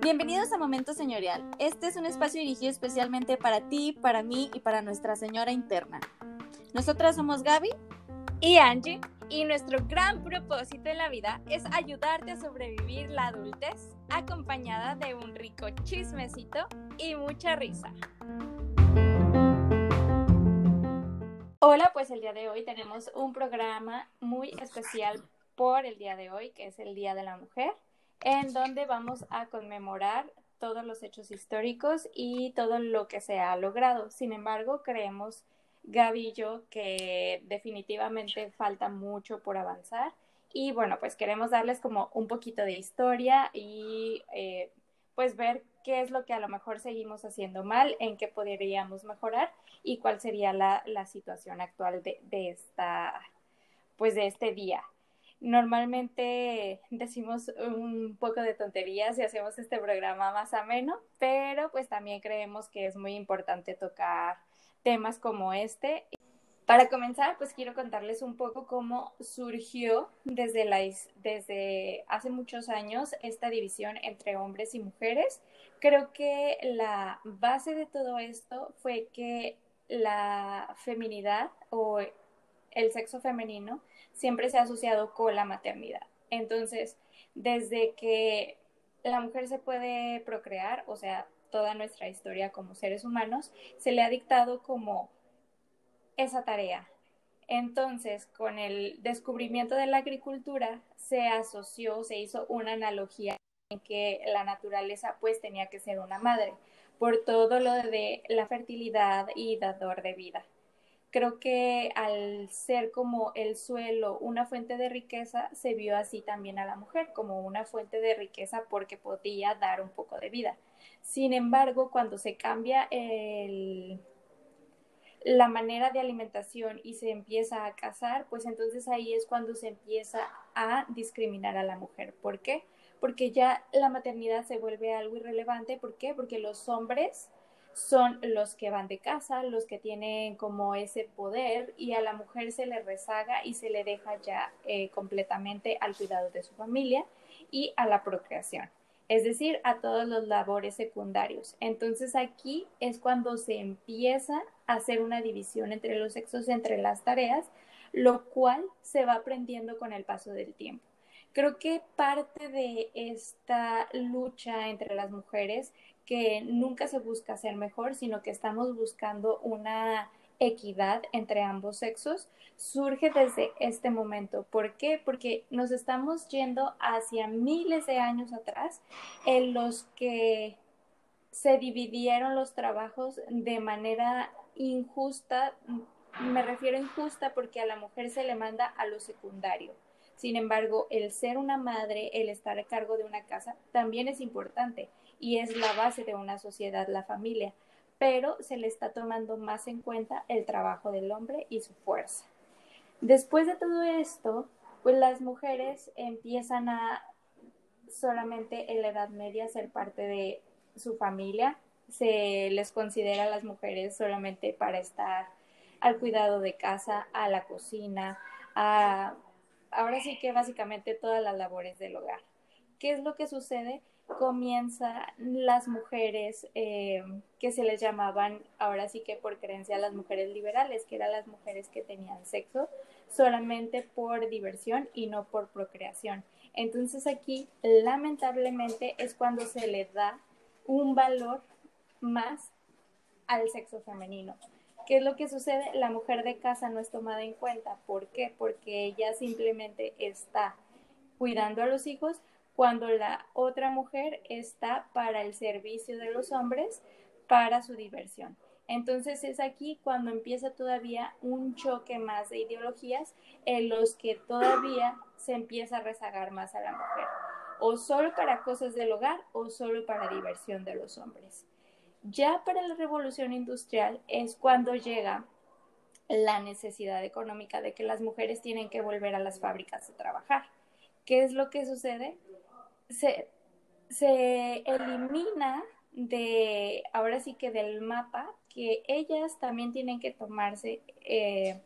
Bienvenidos a Momento Señorial. Este es un espacio dirigido especialmente para ti, para mí y para nuestra señora interna. Nosotras somos Gaby y Angie y nuestro gran propósito en la vida es ayudarte a sobrevivir la adultez acompañada de un rico chismecito y mucha risa. Hola, pues el día de hoy tenemos un programa muy especial por el día de hoy, que es el Día de la Mujer en donde vamos a conmemorar todos los hechos históricos y todo lo que se ha logrado. Sin embargo, creemos, Gaby y yo, que definitivamente falta mucho por avanzar. Y bueno, pues queremos darles como un poquito de historia y eh, pues ver qué es lo que a lo mejor seguimos haciendo mal, en qué podríamos mejorar y cuál sería la, la situación actual de, de, esta, pues de este día. Normalmente decimos un poco de tonterías y hacemos este programa más ameno, pero pues también creemos que es muy importante tocar temas como este. Para comenzar, pues quiero contarles un poco cómo surgió desde, la, desde hace muchos años esta división entre hombres y mujeres. Creo que la base de todo esto fue que la feminidad o el sexo femenino siempre se ha asociado con la maternidad. Entonces, desde que la mujer se puede procrear, o sea, toda nuestra historia como seres humanos, se le ha dictado como esa tarea. Entonces, con el descubrimiento de la agricultura, se asoció, se hizo una analogía que la naturaleza pues tenía que ser una madre, por todo lo de la fertilidad y dador de vida creo que al ser como el suelo una fuente de riqueza, se vio así también a la mujer, como una fuente de riqueza porque podía dar un poco de vida. Sin embargo, cuando se cambia el, la manera de alimentación y se empieza a cazar, pues entonces ahí es cuando se empieza a discriminar a la mujer. ¿Por qué? Porque ya la maternidad se vuelve algo irrelevante. ¿Por qué? Porque los hombres son los que van de casa, los que tienen como ese poder y a la mujer se le rezaga y se le deja ya eh, completamente al cuidado de su familia y a la procreación, es decir, a todos los labores secundarios. Entonces aquí es cuando se empieza a hacer una división entre los sexos, entre las tareas, lo cual se va aprendiendo con el paso del tiempo. Creo que parte de esta lucha entre las mujeres que nunca se busca ser mejor, sino que estamos buscando una equidad entre ambos sexos, surge desde este momento. ¿Por qué? Porque nos estamos yendo hacia miles de años atrás en los que se dividieron los trabajos de manera injusta. Me refiero injusta porque a la mujer se le manda a lo secundario. Sin embargo, el ser una madre, el estar a cargo de una casa, también es importante y es la base de una sociedad, la familia, pero se le está tomando más en cuenta el trabajo del hombre y su fuerza. Después de todo esto, pues las mujeres empiezan a solamente en la Edad Media ser parte de su familia, se les considera a las mujeres solamente para estar al cuidado de casa, a la cocina, a ahora sí que básicamente todas las labores del hogar. ¿Qué es lo que sucede? comienza las mujeres eh, que se les llamaban, ahora sí que por creencia, las mujeres liberales, que eran las mujeres que tenían sexo solamente por diversión y no por procreación. Entonces aquí, lamentablemente, es cuando se le da un valor más al sexo femenino. ¿Qué es lo que sucede? La mujer de casa no es tomada en cuenta. ¿Por qué? Porque ella simplemente está cuidando a los hijos, cuando la otra mujer está para el servicio de los hombres, para su diversión. Entonces es aquí cuando empieza todavía un choque más de ideologías en los que todavía se empieza a rezagar más a la mujer, o solo para cosas del hogar o solo para diversión de los hombres. Ya para la revolución industrial es cuando llega la necesidad económica de que las mujeres tienen que volver a las fábricas a trabajar. ¿Qué es lo que sucede? se, elimina de, ahora sí que del mapa, que ellas también tienen que tomarse, eh,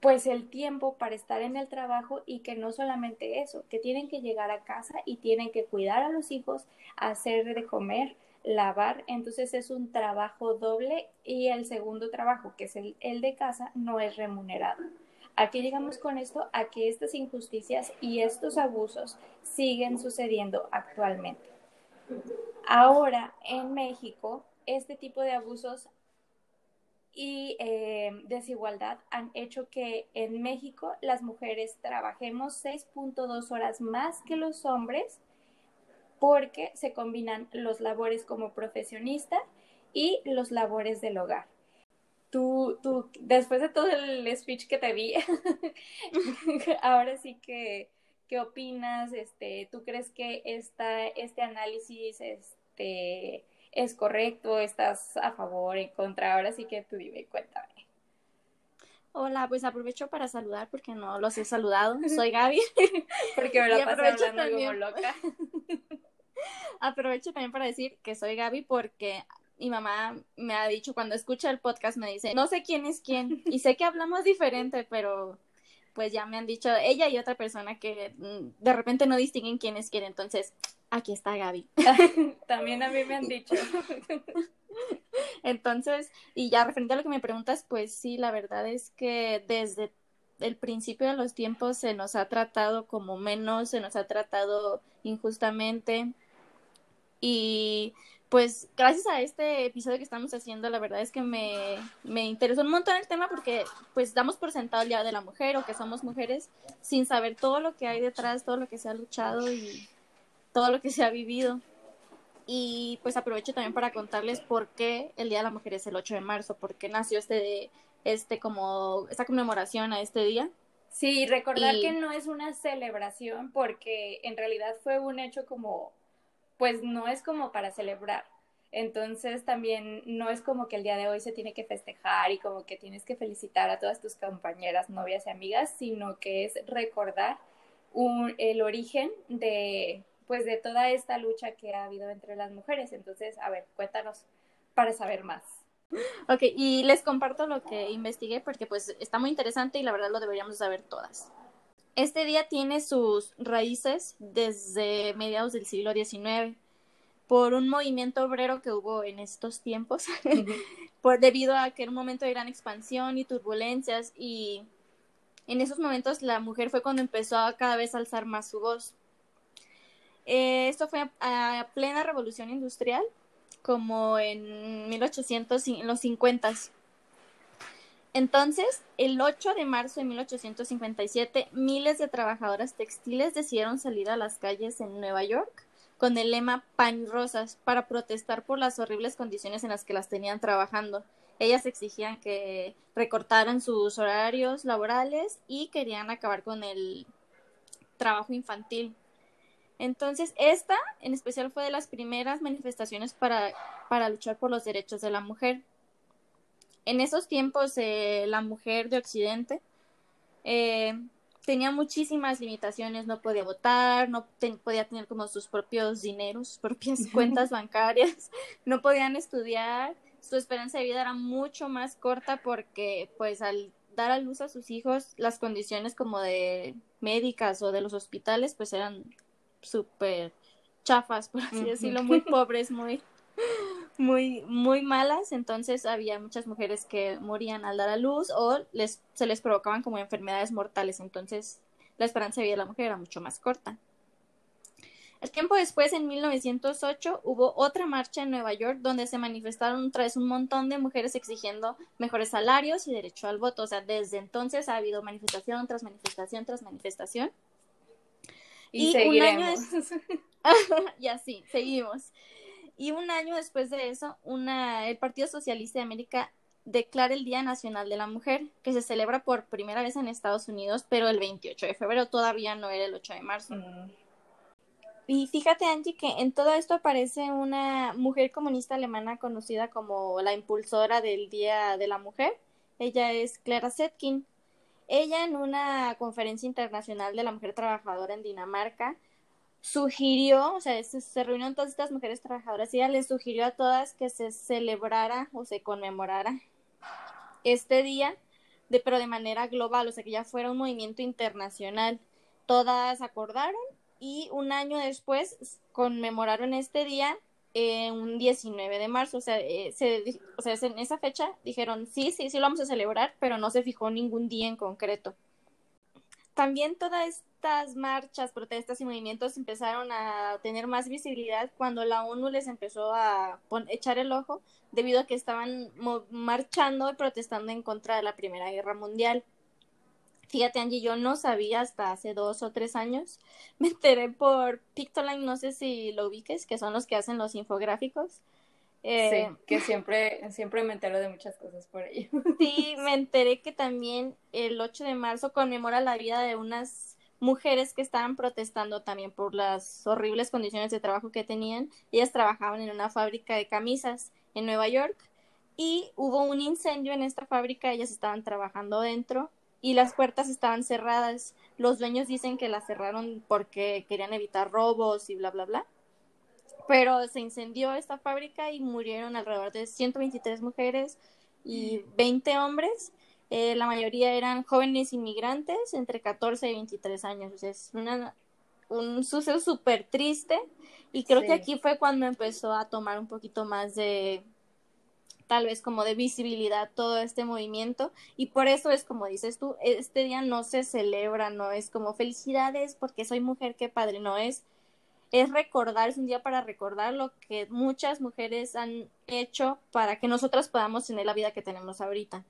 pues el tiempo para estar en el trabajo y que no solamente eso, que tienen que llegar a casa y tienen que cuidar a los hijos, hacer de comer, lavar, entonces es un trabajo doble y el segundo trabajo, que es el, de casa, no es remunerado. ¿A qué llegamos con esto? A que estas injusticias y estos abusos siguen sucediendo actualmente. Ahora, en México, este tipo de abusos y eh, desigualdad han hecho que en México las mujeres trabajemos 6.2 horas más que los hombres porque se combinan los labores como profesionista y los labores del hogar. Tú, tú, después de todo el speech que te vi, ahora sí que, ¿qué opinas? Este, ¿Tú crees que esta, este análisis este, es correcto, estás a favor, en contra, ahora sí que tú dime, cuéntame. Hola, pues aprovecho para saludar porque no los he saludado. Soy Gaby. porque me la pasé hablando también... como loca. aprovecho también para decir que soy Gaby porque mi mamá me ha dicho cuando escucha el podcast me dice, no sé quién es quién y sé que hablamos diferente, pero pues ya me han dicho ella y otra persona que mm, de repente no distinguen quién es quién, entonces aquí está Gaby. También a mí me han dicho. Entonces, y ya referente a lo que me preguntas, pues sí, la verdad es que desde el principio de los tiempos se nos ha tratado como menos, se nos ha tratado injustamente. Y pues gracias a este episodio que estamos haciendo, la verdad es que me, me interesó un montón el tema porque pues damos por sentado el Día de la Mujer o que somos mujeres sin saber todo lo que hay detrás, todo lo que se ha luchado y todo lo que se ha vivido. Y pues aprovecho también para contarles por qué el Día de la Mujer es el 8 de marzo, por qué nació este, este como, esta conmemoración a este día. Sí, recordar que no es una celebración porque en realidad fue un hecho como, pues no es como para celebrar. Entonces también no es como que el día de hoy se tiene que festejar y como que tienes que felicitar a todas tus compañeras, novias y amigas, sino que es recordar el origen de, pues de toda esta lucha que ha habido entre las mujeres. Entonces, a ver, cuéntanos para saber más. Ok, y les comparto lo que investigué porque pues está muy interesante y la verdad lo deberíamos saber todas. Este día tiene sus raíces desde mediados del siglo XIX por un movimiento obrero que hubo en estos tiempos, por, debido a que era un momento de gran expansión y turbulencias y en esos momentos la mujer fue cuando empezó a cada vez alzar más su voz. Eh, esto fue a, plena revolución industrial, como en 1800, en los 50. Entonces, el 8 de marzo de 1857, miles de trabajadoras textiles decidieron salir a las calles en Nueva York con el lema Pan Rosas para protestar por las horribles condiciones en las que las tenían trabajando. Ellas exigían que recortaran sus horarios laborales y querían acabar con el trabajo infantil. Entonces, esta en especial fue de las primeras manifestaciones para, para luchar por los derechos de la mujer. En esos tiempos, eh, la mujer de Occidente eh, tenía muchísimas limitaciones, no podía votar, no podía tener como sus propios dineros, sus propias cuentas bancarias, no podían estudiar, su esperanza de vida era mucho más corta porque pues al dar a luz a sus hijos las condiciones como de médicas o de los hospitales pues eran súper chafas, por así decirlo, muy pobres, muy, muy, muy malas. Entonces había muchas mujeres que morían al dar a luz o les, se les provocaban como enfermedades mortales. Entonces la esperanza de vida de la mujer era mucho más corta. El tiempo después, en 1908, hubo otra marcha en Nueva York donde se manifestaron otra vez un montón de mujeres exigiendo mejores salarios y derecho al voto. O sea, desde entonces ha habido manifestación tras manifestación tras manifestación. Y, seguiremos. y así, seguimos. Y un año después de eso, una, el Partido Socialista de América declara el Día Nacional de la Mujer, que se celebra por primera vez en Estados Unidos, pero el 28 de febrero todavía no era el 8 de marzo. Mm. Y fíjate, Angie, que en todo esto aparece una mujer comunista alemana conocida como la impulsora del Día de la Mujer. Ella es Clara Zetkin. Ella en una conferencia internacional de la mujer trabajadora en Dinamarca sugirió, o sea, se, reunieron todas estas mujeres trabajadoras y ella les sugirió a todas que se celebrara o se conmemorara este día de, pero de manera global, o sea, que ya fuera un movimiento internacional. Todas acordaron y un año después conmemoraron este día eh, un 19 de marzo, o sea, eh, se, o sea, en esa fecha dijeron, sí, sí, sí lo vamos a celebrar, pero no se fijó ningún día en concreto. También todas estas marchas, protestas y movimientos empezaron a tener más visibilidad cuando la ONU les empezó a echar el ojo debido a que estaban marchando y protestando en contra de la Primera Guerra Mundial. Fíjate, Angie, yo no sabía hasta hace dos o tres años. Me enteré por Pictoline, no sé si lo ubiques, que son los que hacen los infográficos. Eh, sí, que siempre, siempre me entero de muchas cosas por ello. Sí, me enteré que también el 8 de marzo conmemora la vida de unas mujeres que estaban protestando también por las horribles condiciones de trabajo que tenían. Ellas trabajaban en una fábrica de camisas en Nueva York y hubo un incendio en esta fábrica, ellas estaban trabajando dentro y las puertas estaban cerradas. Los dueños dicen que las cerraron porque querían evitar robos y bla, bla, bla. Pero se incendió esta fábrica y murieron alrededor de 123 mujeres y 20 hombres. Eh, la mayoría eran jóvenes inmigrantes entre 14 y 23 años. es una, un suceso súper triste y creo que aquí fue cuando empezó a tomar un poquito más de, tal vez como de visibilidad todo este movimiento y por eso es como dices tú, este día no se celebra, no es como felicidades porque soy mujer, qué padre, no es es recordar, es un día para recordar lo que muchas mujeres han hecho para que nosotras podamos tener la vida que tenemos ahorita.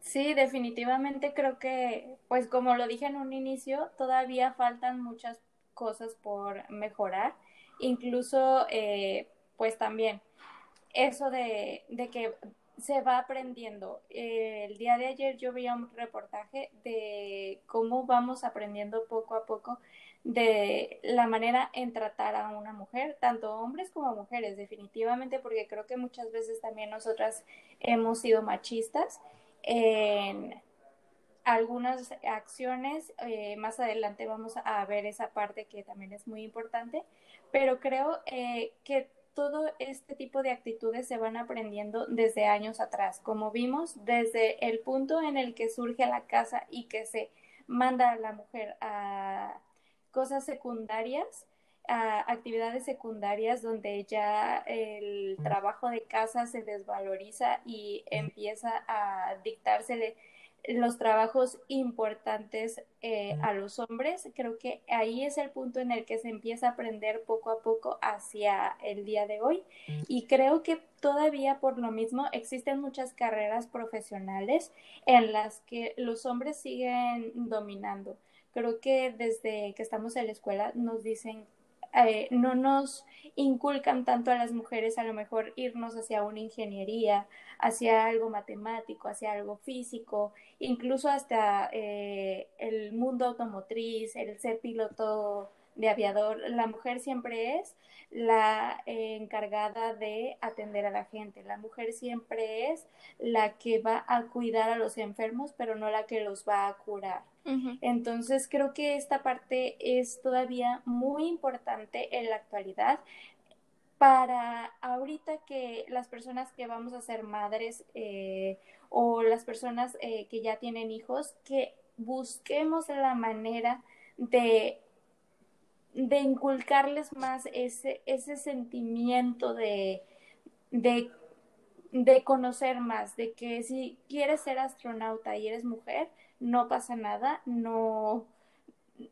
Sí, definitivamente creo que, pues como lo dije en un inicio, todavía faltan muchas cosas por mejorar, incluso, eh, pues también eso de, de que se va aprendiendo. Eh, el día de ayer yo vi un reportaje de cómo vamos aprendiendo poco a poco de la manera en tratar a una mujer, tanto hombres como mujeres, definitivamente, porque creo que muchas veces también nosotras hemos sido machistas en algunas acciones. Eh, más adelante vamos a ver esa parte que también es muy importante, pero creo eh, que todo este tipo de actitudes se van aprendiendo desde años atrás, como vimos, desde el punto en el que surge la casa y que se manda a la mujer a cosas secundarias, a actividades secundarias donde ya el trabajo de casa se desvaloriza y empieza a dictársele los trabajos importantes eh, a los hombres. Creo que ahí es el punto en el que se empieza a aprender poco a poco hacia el día de hoy. Y creo que todavía por lo mismo existen muchas carreras profesionales en las que los hombres siguen dominando. Creo que desde que estamos en la escuela nos dicen eh, no nos inculcan tanto a las mujeres a lo mejor irnos hacia una ingeniería, hacia algo matemático, hacia algo físico, incluso hasta eh, el mundo automotriz, el ser piloto de aviador, la mujer siempre es la eh, encargada de atender a la gente, la mujer siempre es la que va a cuidar a los enfermos, pero no la que los va a curar. Entonces creo que esta parte es todavía muy importante en la actualidad. Para ahorita que las personas que vamos a ser madres eh, o las personas eh, que ya tienen hijos, que busquemos la manera de, de inculcarles más ese, ese sentimiento de, de, de conocer más, de que si quieres ser astronauta y eres mujer, no pasa nada, no,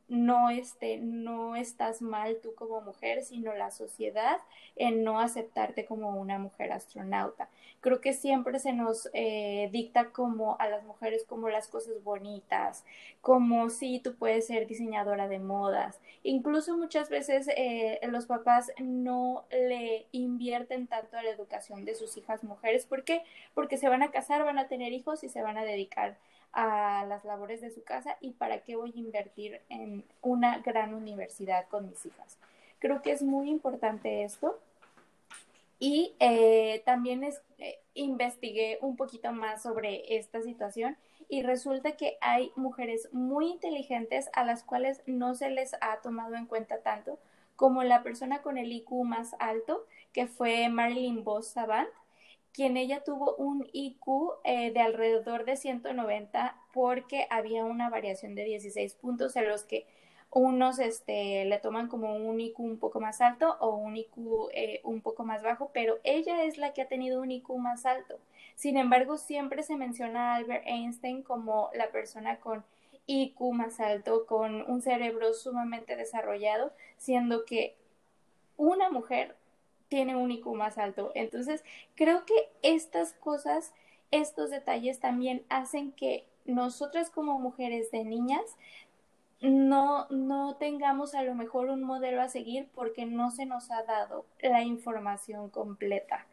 no, este, no estás mal tú como mujer, sino la sociedad en no aceptarte como una mujer astronauta. Creo que siempre se nos eh, dicta como a las mujeres como las cosas bonitas, como si tú puedes ser diseñadora de modas. Incluso muchas veces eh, los papás no le invierten tanto a la educación de sus hijas mujeres. ¿Por qué? Porque se van a casar, van a tener hijos y se van a dedicar a las labores de su casa y para qué voy a invertir en una gran universidad con mis hijas. Creo que es muy importante esto. Y eh, también eh, investigué un poquito más sobre esta situación y resulta que hay mujeres muy inteligentes a las cuales no se les ha tomado en cuenta tanto como la persona con el IQ más alto, que fue Marilyn Boss Savant, quien ella tuvo un IQ eh, de alrededor de 190 porque había una variación de 16 puntos en los que unos este, le toman como un IQ un poco más alto o un IQ eh, un poco más bajo, pero ella es la que ha tenido un IQ más alto. Sin embargo, siempre se menciona a Albert Einstein como la persona con IQ más alto, con un cerebro sumamente desarrollado, siendo que una mujer tiene un IQ más alto. Entonces, creo que estas cosas, estos detalles también hacen que nosotras como mujeres de niñas no, no tengamos a lo mejor un modelo a seguir porque no se nos ha dado la información completa.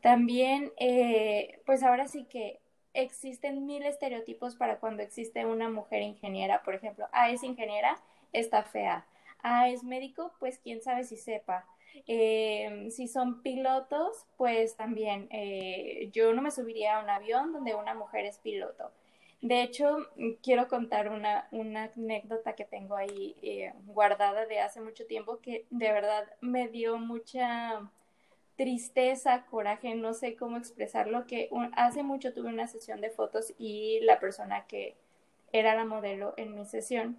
También, eh, pues ahora sí que existen mil estereotipos para cuando existe una mujer ingeniera. Por ejemplo, ah, es ingeniera, está fea. Ah, es médico, pues quién sabe si sepa. Eh, si son pilotos, pues también eh, yo no me subiría a un avión donde una mujer es piloto. De hecho, quiero contar una, una anécdota que tengo ahí eh, guardada de hace mucho tiempo que de verdad me dio mucha tristeza, coraje, no sé cómo expresarlo, que hace mucho tuve una sesión de fotos y la persona que era la modelo en mi sesión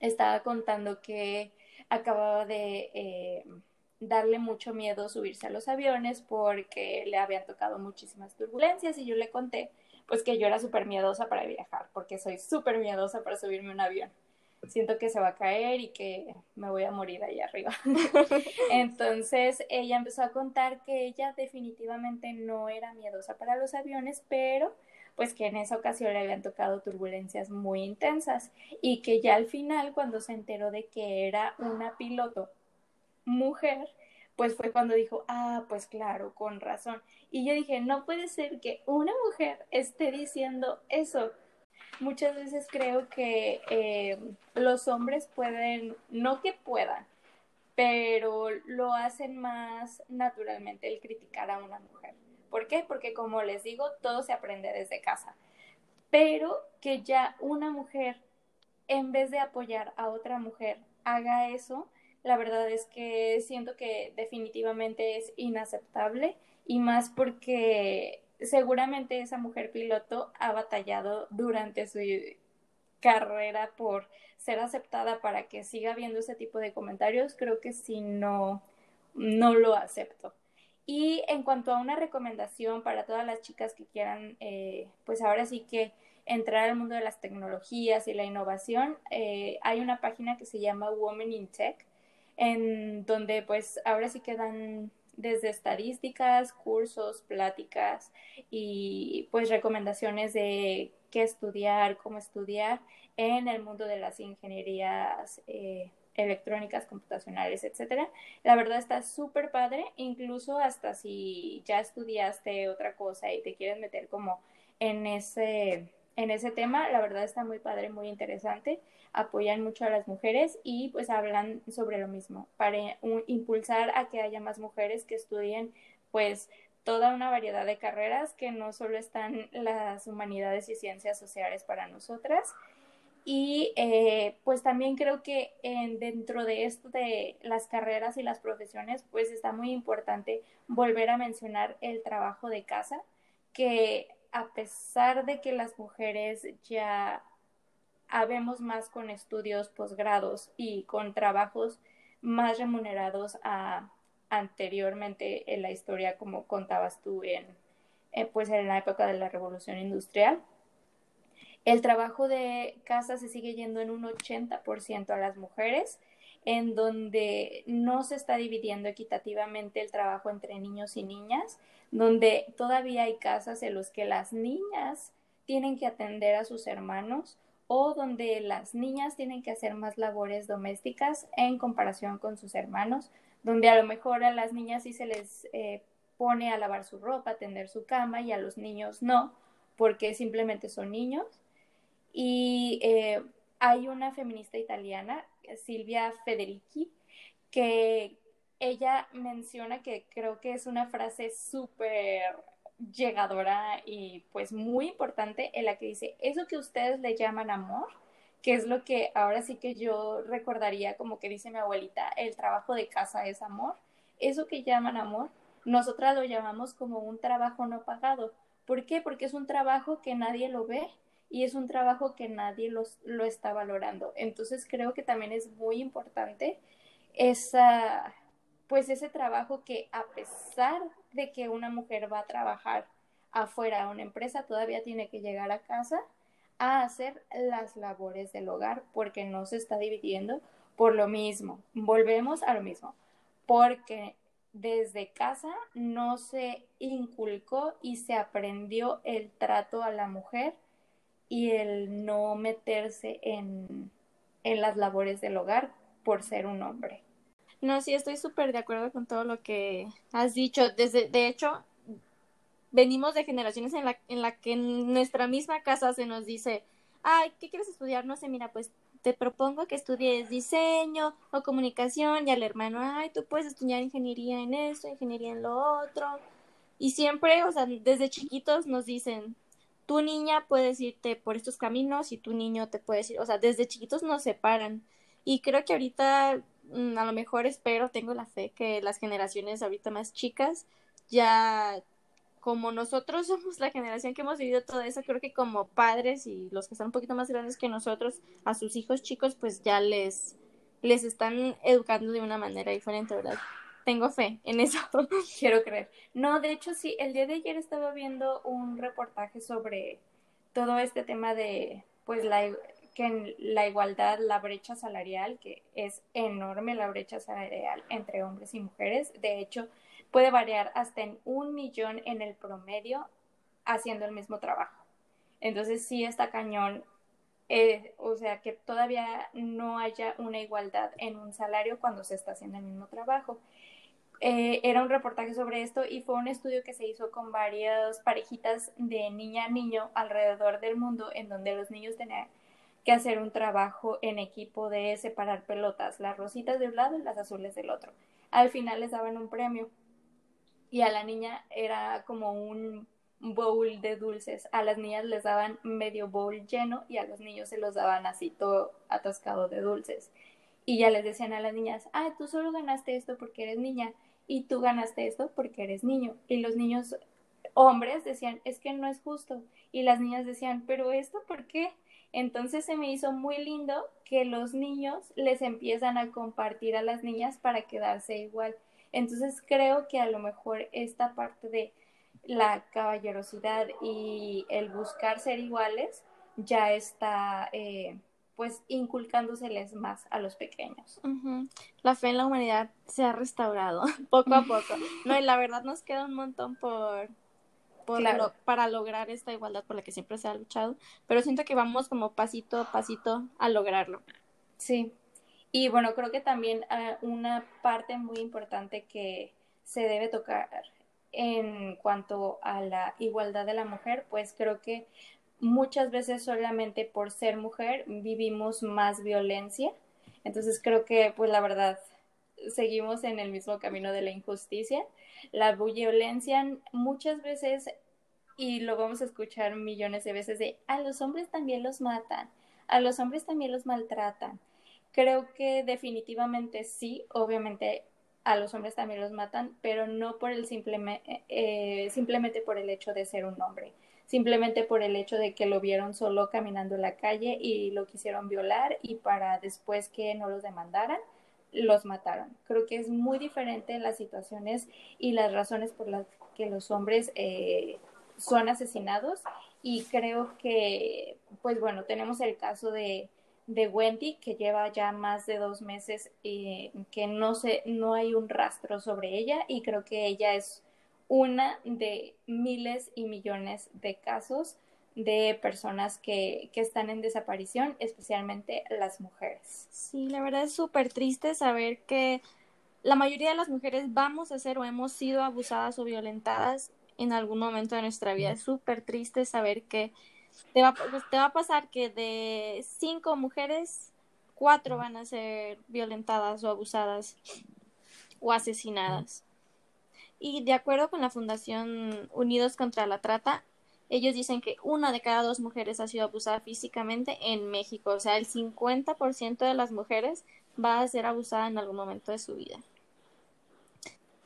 estaba contando que acababa de darle mucho miedo subirse a los aviones porque le habían tocado muchísimas turbulencias y yo le conté pues que yo era súper miedosa para viajar, porque soy súper miedosa para subirme a un avión. Siento que se va a caer y que me voy a morir ahí arriba. Entonces ella empezó a contar que ella definitivamente no era miedosa para los aviones, pero pues que en esa ocasión le habían tocado turbulencias muy intensas y que ya al final cuando se enteró de que era una piloto mujer, pues fue cuando dijo, ah, pues claro, con razón. Y yo dije, no puede ser que una mujer esté diciendo eso. Muchas veces creo que eh, los hombres pueden, no que puedan, pero lo hacen más naturalmente el criticar a una mujer. ¿Por qué? Porque como les digo, todo se aprende desde casa. Pero que ya una mujer, en vez de apoyar a otra mujer, haga eso, la verdad es que siento que definitivamente es inaceptable y más porque seguramente esa mujer piloto ha batallado durante su carrera por ser aceptada para que siga viendo ese tipo de comentarios, creo que si no, no lo acepto. Y en cuanto a una recomendación para todas las chicas que quieran, eh, pues ahora sí que entrar al mundo de las tecnologías y la innovación, eh, hay una página que se llama Women in Tech, en donde pues ahora sí quedan desde estadísticas, cursos, pláticas y pues recomendaciones de qué estudiar, cómo estudiar en el mundo de las ingenierías eh, electrónicas, computacionales, etcétera. La verdad está súper padre, incluso hasta si ya estudiaste otra cosa y te quieres meter como en ese en ese tema. La verdad está muy padre, muy interesante. Apoyan mucho a las mujeres y pues hablan sobre lo mismo para impulsar a que haya más mujeres que estudien pues toda una variedad de carreras que no solo están las humanidades y ciencias sociales para nosotras. Y eh, pues también creo que en, dentro de esto de las carreras y las profesiones, pues está muy importante volver a mencionar el trabajo de casa, que a pesar de que las mujeres ya habemos más con estudios posgrados y con trabajos más remunerados a anteriormente en la historia como contabas tú en eh, pues en la época de la revolución industrial el trabajo de casa se sigue yendo en un 80% a las mujeres en donde no se está dividiendo equitativamente el trabajo entre niños y niñas, donde todavía hay casas en los que las niñas tienen que atender a sus hermanos o donde las niñas tienen que hacer más labores domésticas en comparación con sus hermanos, donde a lo mejor a las niñas sí se les eh, pone a lavar su ropa, atender su cama y a los niños no, porque simplemente son niños. Y eh, hay una feminista italiana Silvia Federici, que ella menciona que creo que es una frase súper llegadora y pues muy importante en la que dice, eso que ustedes le llaman amor, que es lo que ahora sí que yo recordaría como que dice mi abuelita, el trabajo de casa es amor, eso que llaman amor nosotras lo llamamos como un trabajo no pagado. ¿Por qué? Porque es un trabajo que nadie lo ve y es un trabajo que nadie los, lo está valorando. Entonces creo que también es muy importante esa, pues ese trabajo que a pesar de que una mujer va a trabajar afuera a una empresa, todavía tiene que llegar a casa a hacer las labores del hogar porque no se está dividiendo por lo mismo. Volvemos a lo mismo, porque desde casa no se inculcó y se aprendió el trato a la mujer y el no meterse en, en las labores del hogar por ser un hombre. No, sí, estoy súper de acuerdo con todo lo que has dicho. Desde, de hecho, venimos de generaciones en la, en la que en nuestra misma casa se nos dice, ay, ¿qué quieres estudiar? No sé, mira, pues te propongo que estudies diseño o comunicación y al hermano, ay, tú puedes estudiar ingeniería en esto, ingeniería en lo otro. Y siempre, o sea, desde chiquitos nos dicen, tu niña puedes irte por estos caminos y tu niño te puede ir, o sea, desde chiquitos nos separan. Y creo que ahorita, a lo mejor espero, tengo la fe que las generaciones ahorita más chicas ya como nosotros somos la generación que hemos vivido todo eso, creo que como padres y los que están un poquito más grandes que nosotros, a sus hijos chicos, pues ya les, les están educando de una manera diferente, ¿verdad? Tengo fe en eso. Quiero creer. No, de hecho sí, el día de ayer estaba viendo un reportaje sobre todo este tema de, pues, la, que en la igualdad, la brecha salarial, que es enorme la brecha salarial entre hombres y mujeres. De hecho, puede variar hasta en un millón en el promedio haciendo el mismo trabajo. Entonces sí está cañón, eh, o sea, que todavía no haya una igualdad en un salario cuando se está haciendo el mismo trabajo. Eh, era un reportaje sobre esto y fue un estudio que se hizo con varias parejitas de niña a niño alrededor del mundo en donde los niños tenían que hacer un trabajo en equipo de separar pelotas, las rositas de un lado y las azules del otro. Al final les daban un premio y a la niña era como un bowl de dulces. A las niñas les daban medio bowl lleno y a los niños se los daban así todo atascado de dulces. Y ya les decían a las niñas, ah, tú solo ganaste esto porque eres niña y tú ganaste esto porque eres niño. Y los niños hombres decían, es que no es justo. Y las niñas decían, pero esto por qué? Entonces se me hizo muy lindo que los niños les empiezan a compartir a las niñas para quedarse igual. Entonces creo que a lo mejor esta parte de la caballerosidad y el buscar ser iguales ya está eh, pues inculcándoseles más a los pequeños. La fe en la humanidad se ha restaurado poco a poco. No, y la verdad nos queda un montón por, para lograr esta igualdad por la que siempre se ha luchado, pero siento que vamos como pasito a pasito a lograrlo. Sí, y bueno, creo que también ah, una parte muy importante que se debe tocar en cuanto a la igualdad de la mujer, pues creo que muchas veces solamente por ser mujer vivimos más violencia. Entonces creo que pues la verdad seguimos en el mismo camino de la injusticia. La violencia muchas veces, y lo vamos a escuchar millones de veces, de a los hombres también los matan, a los hombres también los maltratan. Creo que definitivamente sí, obviamente a los hombres también los matan, pero no por el simple, eh, simplemente por el hecho de ser un hombre, simplemente por el hecho de que lo vieron solo caminando en la calle y lo quisieron violar y para después que no los demandaran, los mataron. Creo que es muy diferente las situaciones y las razones por las que los hombres eh, son asesinados y creo que, pues bueno, tenemos el caso de Wendy, que lleva ya más de dos meses y que no, se, no hay un rastro sobre ella y creo que ella es una de miles y millones de casos de personas que, que están en desaparición, especialmente las mujeres. Sí, la verdad es súper triste saber que la mayoría de las mujeres vamos a ser o hemos sido abusadas o violentadas en algún momento de nuestra vida. Es súper triste saber que te va, pues, te va a pasar que de cinco mujeres, cuatro van a ser violentadas o abusadas o asesinadas. Y de acuerdo con la Fundación Unidos contra la Trata, ellos dicen que una de cada dos mujeres ha sido abusada físicamente en México. O sea, el 50% de las mujeres va a ser abusada en algún momento de su vida.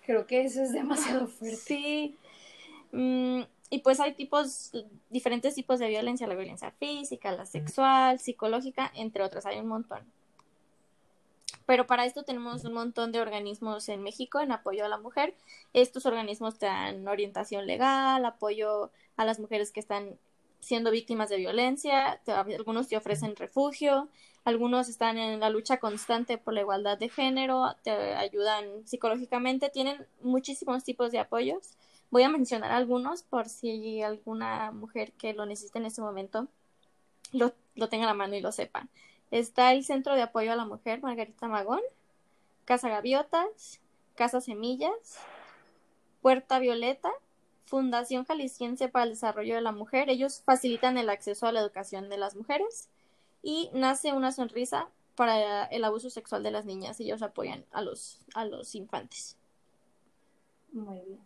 Creo que eso es demasiado fuerte. Sí. Mm, y pues hay tipos, diferentes tipos de violencia, la violencia física, la sexual, psicológica, entre otras, hay un montón. Pero para esto tenemos un montón de organismos en México en apoyo a la mujer. Estos organismos te dan orientación legal, apoyo a las mujeres que están siendo víctimas de violencia, algunos te ofrecen refugio, algunos están en la lucha constante por la igualdad de género, te ayudan psicológicamente, tienen muchísimos tipos de apoyos. Voy a mencionar algunos por si alguna mujer que lo necesite en este momento lo, lo tenga a la mano y lo sepa. Está el Centro de Apoyo a la Mujer Margarita Magón, Casa Gaviotas, Casa Semillas, Puerta Violeta, Fundación Jalisciense para el Desarrollo de la Mujer. Ellos facilitan el acceso a la educación de las mujeres y nace una sonrisa para el abuso sexual de las niñas. Ellos apoyan a los, a los infantes. Muy bien.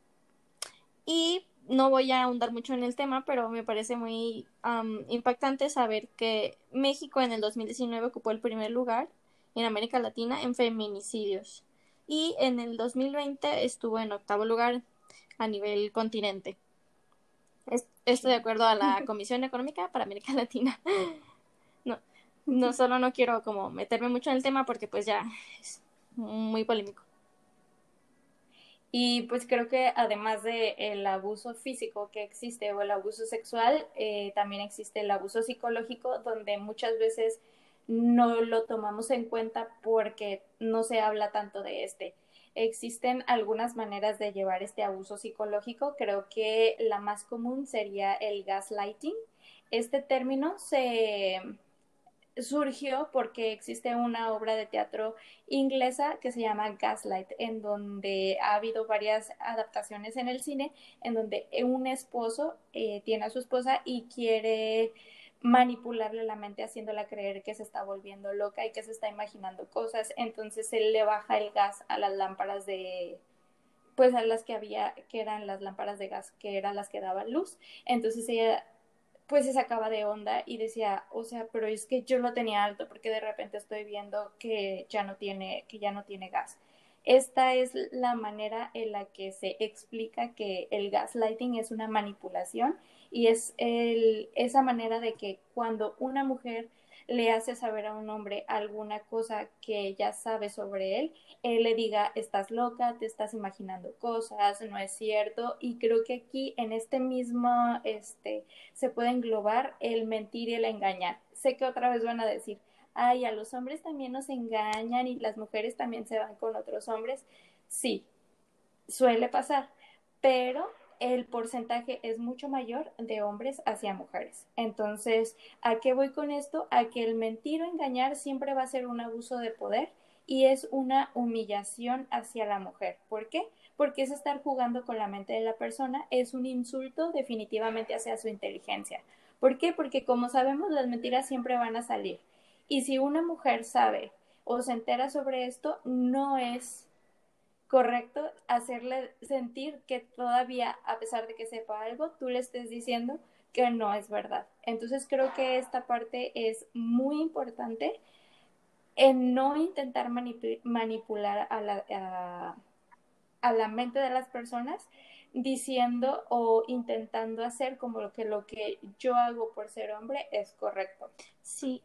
Y no voy a ahondar mucho en el tema, pero me parece muy impactante saber que México en el 2019 ocupó el primer lugar en América Latina en feminicidios y en el 2020 estuvo en octavo lugar a nivel continente. Esto de acuerdo a la Comisión Económica para América Latina. No, no solo no quiero como meterme mucho en el tema porque pues ya es muy polémico. Y pues creo que además del el abuso físico que existe o el abuso sexual, eh, también existe el abuso psicológico donde muchas veces no lo tomamos en cuenta porque no se habla tanto de este. Existen algunas maneras de llevar este abuso psicológico. Creo que la más común sería el gaslighting. Este término se surgió porque existe una obra de teatro inglesa que se llama Gaslight, en donde ha habido varias adaptaciones en el cine, en donde un esposo eh, tiene a su esposa y quiere manipularle la mente haciéndola creer que se está volviendo loca y que se está imaginando cosas, entonces él le baja el gas a las lámparas de pues a las que había que eran las lámparas de gas que eran las que daban luz, entonces ella pues se sacaba de onda y decía, o sea, pero es que yo lo tenía alto porque de repente estoy viendo que ya no tiene que ya no tiene gas. Esta es la manera en la que se explica que el gaslighting es una manipulación y es esa manera de que cuando una mujer le hace saber a un hombre alguna cosa que ella sabe sobre él, él le diga, estás loca, te estás imaginando cosas, no es cierto. Y creo que aquí en este mismo, este, se puede englobar el mentir y el engañar. Sé que otra vez van a decir, ay, a los hombres también nos engañan y las mujeres también se van con otros hombres. Sí, suele pasar, pero el porcentaje es mucho mayor de hombres hacia mujeres. Entonces, ¿a qué voy con esto? A que el mentir o engañar siempre va a ser un abuso de poder y es una humillación hacia la mujer. ¿Por qué? Porque es estar jugando con la mente de la persona, es un insulto definitivamente hacia su inteligencia. ¿Por qué? Porque como sabemos, las mentiras siempre van a salir. Y si una mujer sabe o se entera sobre esto, no es correcto hacerle sentir que todavía, a pesar de que sepa algo, tú le estés diciendo que no es verdad. Entonces creo que esta parte es muy importante en no intentar manipular a la, a, la mente de las personas diciendo o intentando hacer como lo que lo que yo hago por ser hombre es correcto. Sí.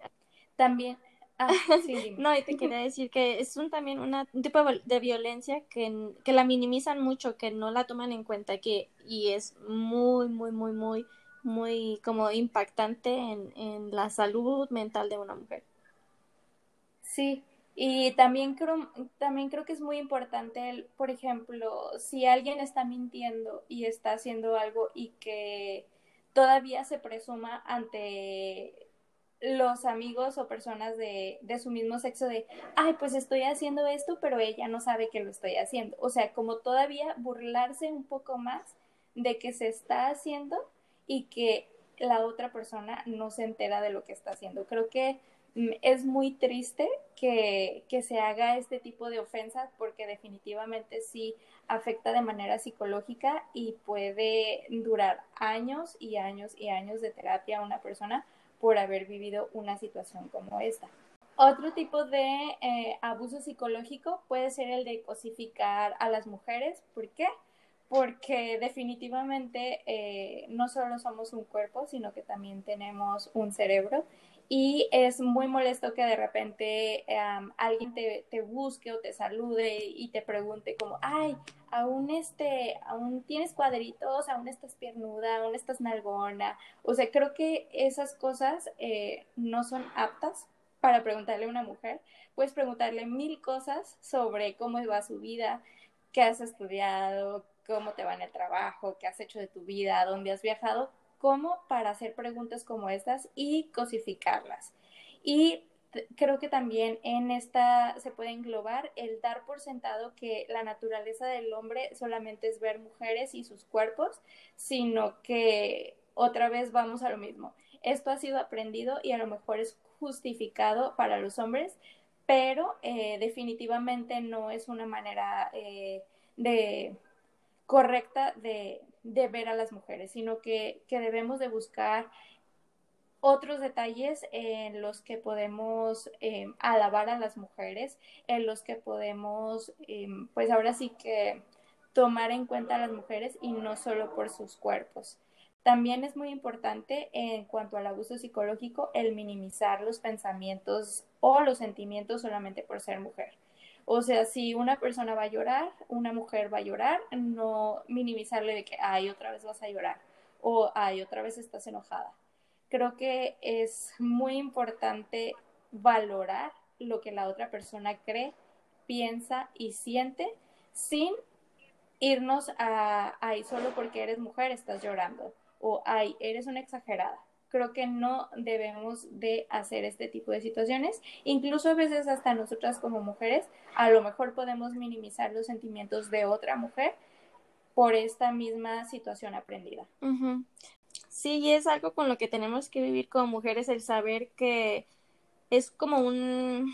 También Ah, no, y te quería decir que es un, también una, un tipo de violencia que, que la minimizan mucho, que no la toman en cuenta, que y es muy, muy, muy, muy, muy como impactante en, en la salud mental de una mujer. Sí, y también creo, también creo que es muy importante, por ejemplo, si alguien está mintiendo y está haciendo algo y que todavía se presuma ante los amigos o personas de, de, su mismo sexo de, ay, pues estoy haciendo esto, pero ella no sabe que lo estoy haciendo. O sea, como todavía burlarse un poco más de que se está haciendo y que la otra persona no se entera de lo que está haciendo. Creo que mm, es muy triste que, que se haga este tipo de ofensas porque definitivamente sí afecta de manera psicológica y puede durar años y años y años de terapia a una persona por haber vivido una situación como esta. Otro tipo de eh, abuso psicológico puede ser el de cosificar a las mujeres. ¿Por qué? Porque definitivamente eh, no solo somos un cuerpo, sino que también tenemos un cerebro y es muy molesto que de repente alguien te, te, busque o te salude y te pregunte como, ay, aún este, aún tienes cuadritos, aún estás piernuda, aún estás nalgona. O sea, creo que esas cosas eh, no son aptas para preguntarle a una mujer. Puedes preguntarle mil cosas sobre cómo va su vida, qué has estudiado, cómo te va en el trabajo, qué has hecho de tu vida, dónde has viajado, como para hacer preguntas como estas y cosificarlas. Y creo que también en esta se puede englobar el dar por sentado que la naturaleza del hombre solamente es ver mujeres y sus cuerpos, sino que otra vez vamos a lo mismo. Esto ha sido aprendido y a lo mejor es justificado para los hombres, pero eh, definitivamente no es una manera eh, de correcta de, de ver a las mujeres, sino que, debemos de buscar otros detalles en los que podemos em, alabar a las mujeres, en los que podemos, em, pues ahora sí que tomar en cuenta a las mujeres y no solo por sus cuerpos. También es muy importante en cuanto al abuso psicológico el minimizar los pensamientos o los sentimientos solamente por ser mujer. O sea, si una persona va a llorar, una mujer va a llorar, no minimizarle de que, ay, otra vez vas a llorar o, ay, otra vez estás enojada. Creo que es muy importante valorar lo que la otra persona cree, piensa y siente sin irnos a, ay, solo porque eres mujer estás llorando o, ay, eres una exagerada creo que no debemos de hacer este tipo de situaciones. Incluso a veces hasta nosotras como mujeres, a lo mejor podemos minimizar los sentimientos de otra mujer por esta misma situación aprendida. Sí, y es algo con lo que tenemos que vivir como mujeres, el saber que es como un,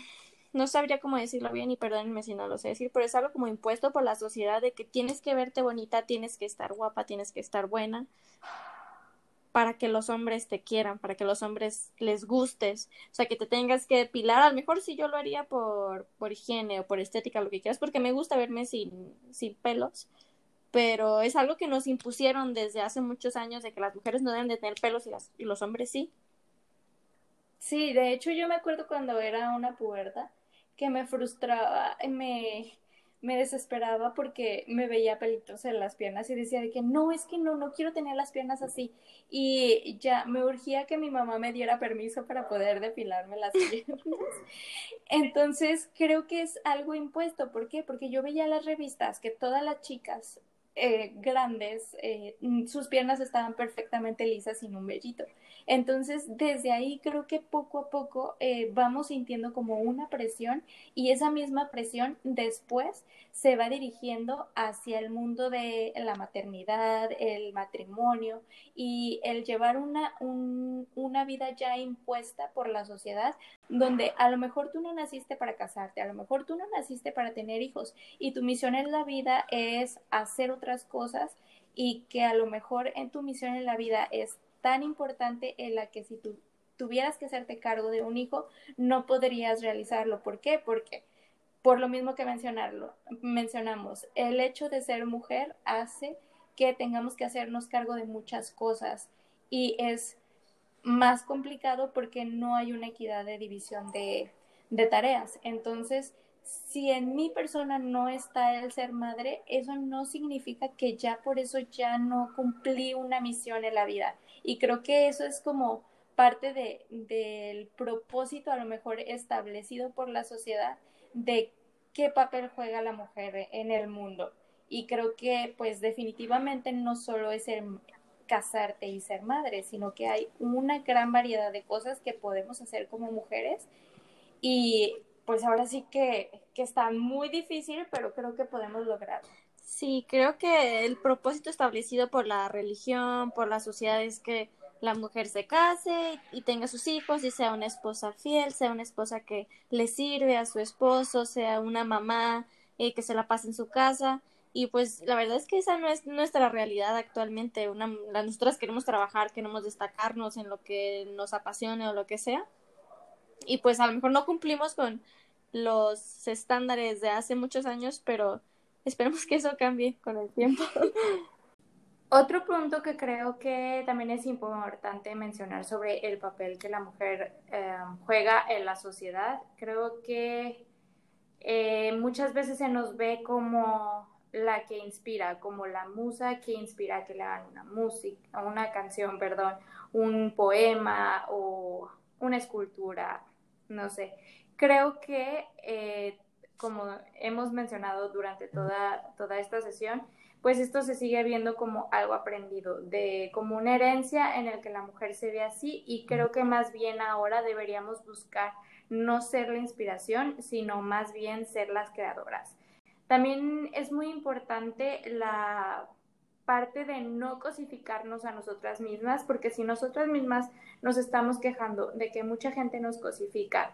no sabría cómo decirlo bien y perdónenme si no lo sé decir, pero es algo como impuesto por la sociedad de que tienes que verte bonita, tienes que estar guapa, tienes que estar buena para que los hombres te quieran, para que los hombres les gustes, o sea, que te tengas que depilar, a lo mejor si yo lo haría por, por higiene o por estética, lo que quieras, porque me gusta verme sin, sin pelos, pero es algo que nos impusieron desde hace muchos años de que las mujeres no deben de tener pelos y los hombres sí. Sí, de hecho yo me acuerdo cuando era una puberta que me frustraba, me, me desesperaba porque me veía pelitos en las piernas y decía de que no, es que no, no quiero tener las piernas así. Y ya me urgía que mi mamá me diera permiso para poder depilarme las piernas. Entonces creo que es algo impuesto. ¿Por qué? Porque yo veía las revistas que todas las chicas eh, grandes, eh, sus piernas estaban perfectamente lisas sin un vellito. Entonces, desde ahí creo que poco a poco eh, vamos sintiendo como una presión y esa misma presión después se va dirigiendo hacia el mundo de la maternidad, el matrimonio y el llevar una, una vida ya impuesta por la sociedad donde a lo mejor tú no naciste para casarte, a lo mejor tú no naciste para tener hijos y tu misión en la vida es hacer cosas y que a lo mejor en tu misión en la vida es tan importante en la que si tú tuvieras que hacerte cargo de un hijo, no podrías realizarlo. ¿Por qué? Porque por lo mismo que mencionarlo, mencionamos, el hecho de ser mujer hace que tengamos que hacernos cargo de muchas cosas y es más complicado porque no hay una equidad de división de, de tareas. Entonces, si en mi persona no está el ser madre, eso no significa que ya por eso ya no cumplí una misión en la vida. Y creo que eso es como parte de, del propósito a lo mejor establecido por la sociedad de qué papel juega la mujer en el mundo. Y creo que pues definitivamente no solo es el casarte y ser madre, sino que hay una gran variedad de cosas que podemos hacer como mujeres y pues ahora sí que, que está muy difícil, pero creo que podemos lograrlo. Sí, creo que el propósito establecido por la religión, por la sociedad es que la mujer se case y tenga sus hijos y sea una esposa fiel, sea una esposa que le sirve a su esposo, sea una mamá eh, que se la pase en su casa. Y pues la verdad es que esa no es nuestra realidad actualmente. Una, nosotras queremos trabajar, queremos destacarnos en lo que nos apasione o lo que sea y pues a lo mejor no cumplimos con los estándares de hace muchos años, pero esperemos que eso cambie con el tiempo. Otro punto que creo que también es importante mencionar sobre el papel que la mujer eh, juega en la sociedad, creo que eh, muchas veces se nos ve como la que inspira, como la musa que inspira que le hagan una música, una canción, perdón, un poema o una escultura, no sé. Creo que, eh, como hemos mencionado durante toda, toda esta sesión, pues esto se sigue viendo como algo aprendido, de como una herencia en el que la mujer se ve así y creo que más bien ahora deberíamos buscar no ser la inspiración, sino más bien ser las creadoras. También es muy importante la parte de no cosificarnos a nosotras mismas, porque si nosotras mismas nos estamos quejando de que mucha gente nos cosifica,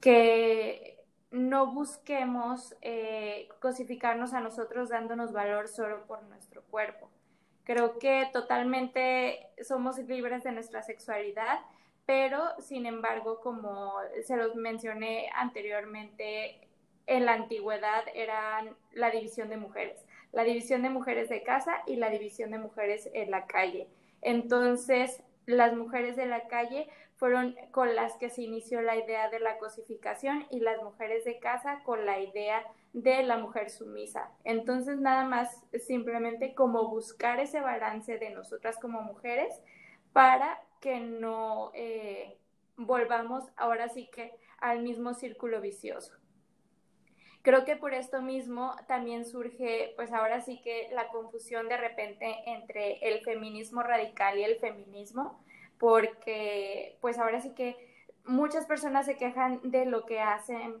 que no busquemos eh, cosificarnos a nosotros dándonos valor solo por nuestro cuerpo. Creo que totalmente somos libres de nuestra sexualidad, pero sin embargo, como se los mencioné anteriormente, en la antigüedad eran la división de mujeres, la división de mujeres de casa y la división de mujeres en la calle. Entonces, las mujeres de la calle fueron con las que se inició la idea de la cosificación y las mujeres de casa con la idea de la mujer sumisa. Entonces, nada más simplemente como buscar ese balance de nosotras como mujeres para que no eh, volvamos ahora sí que al mismo círculo vicioso. Creo que por esto mismo también surge, pues ahora sí que la confusión de repente entre el feminismo radical y el feminismo, porque pues ahora sí que muchas personas se quejan de lo que hacen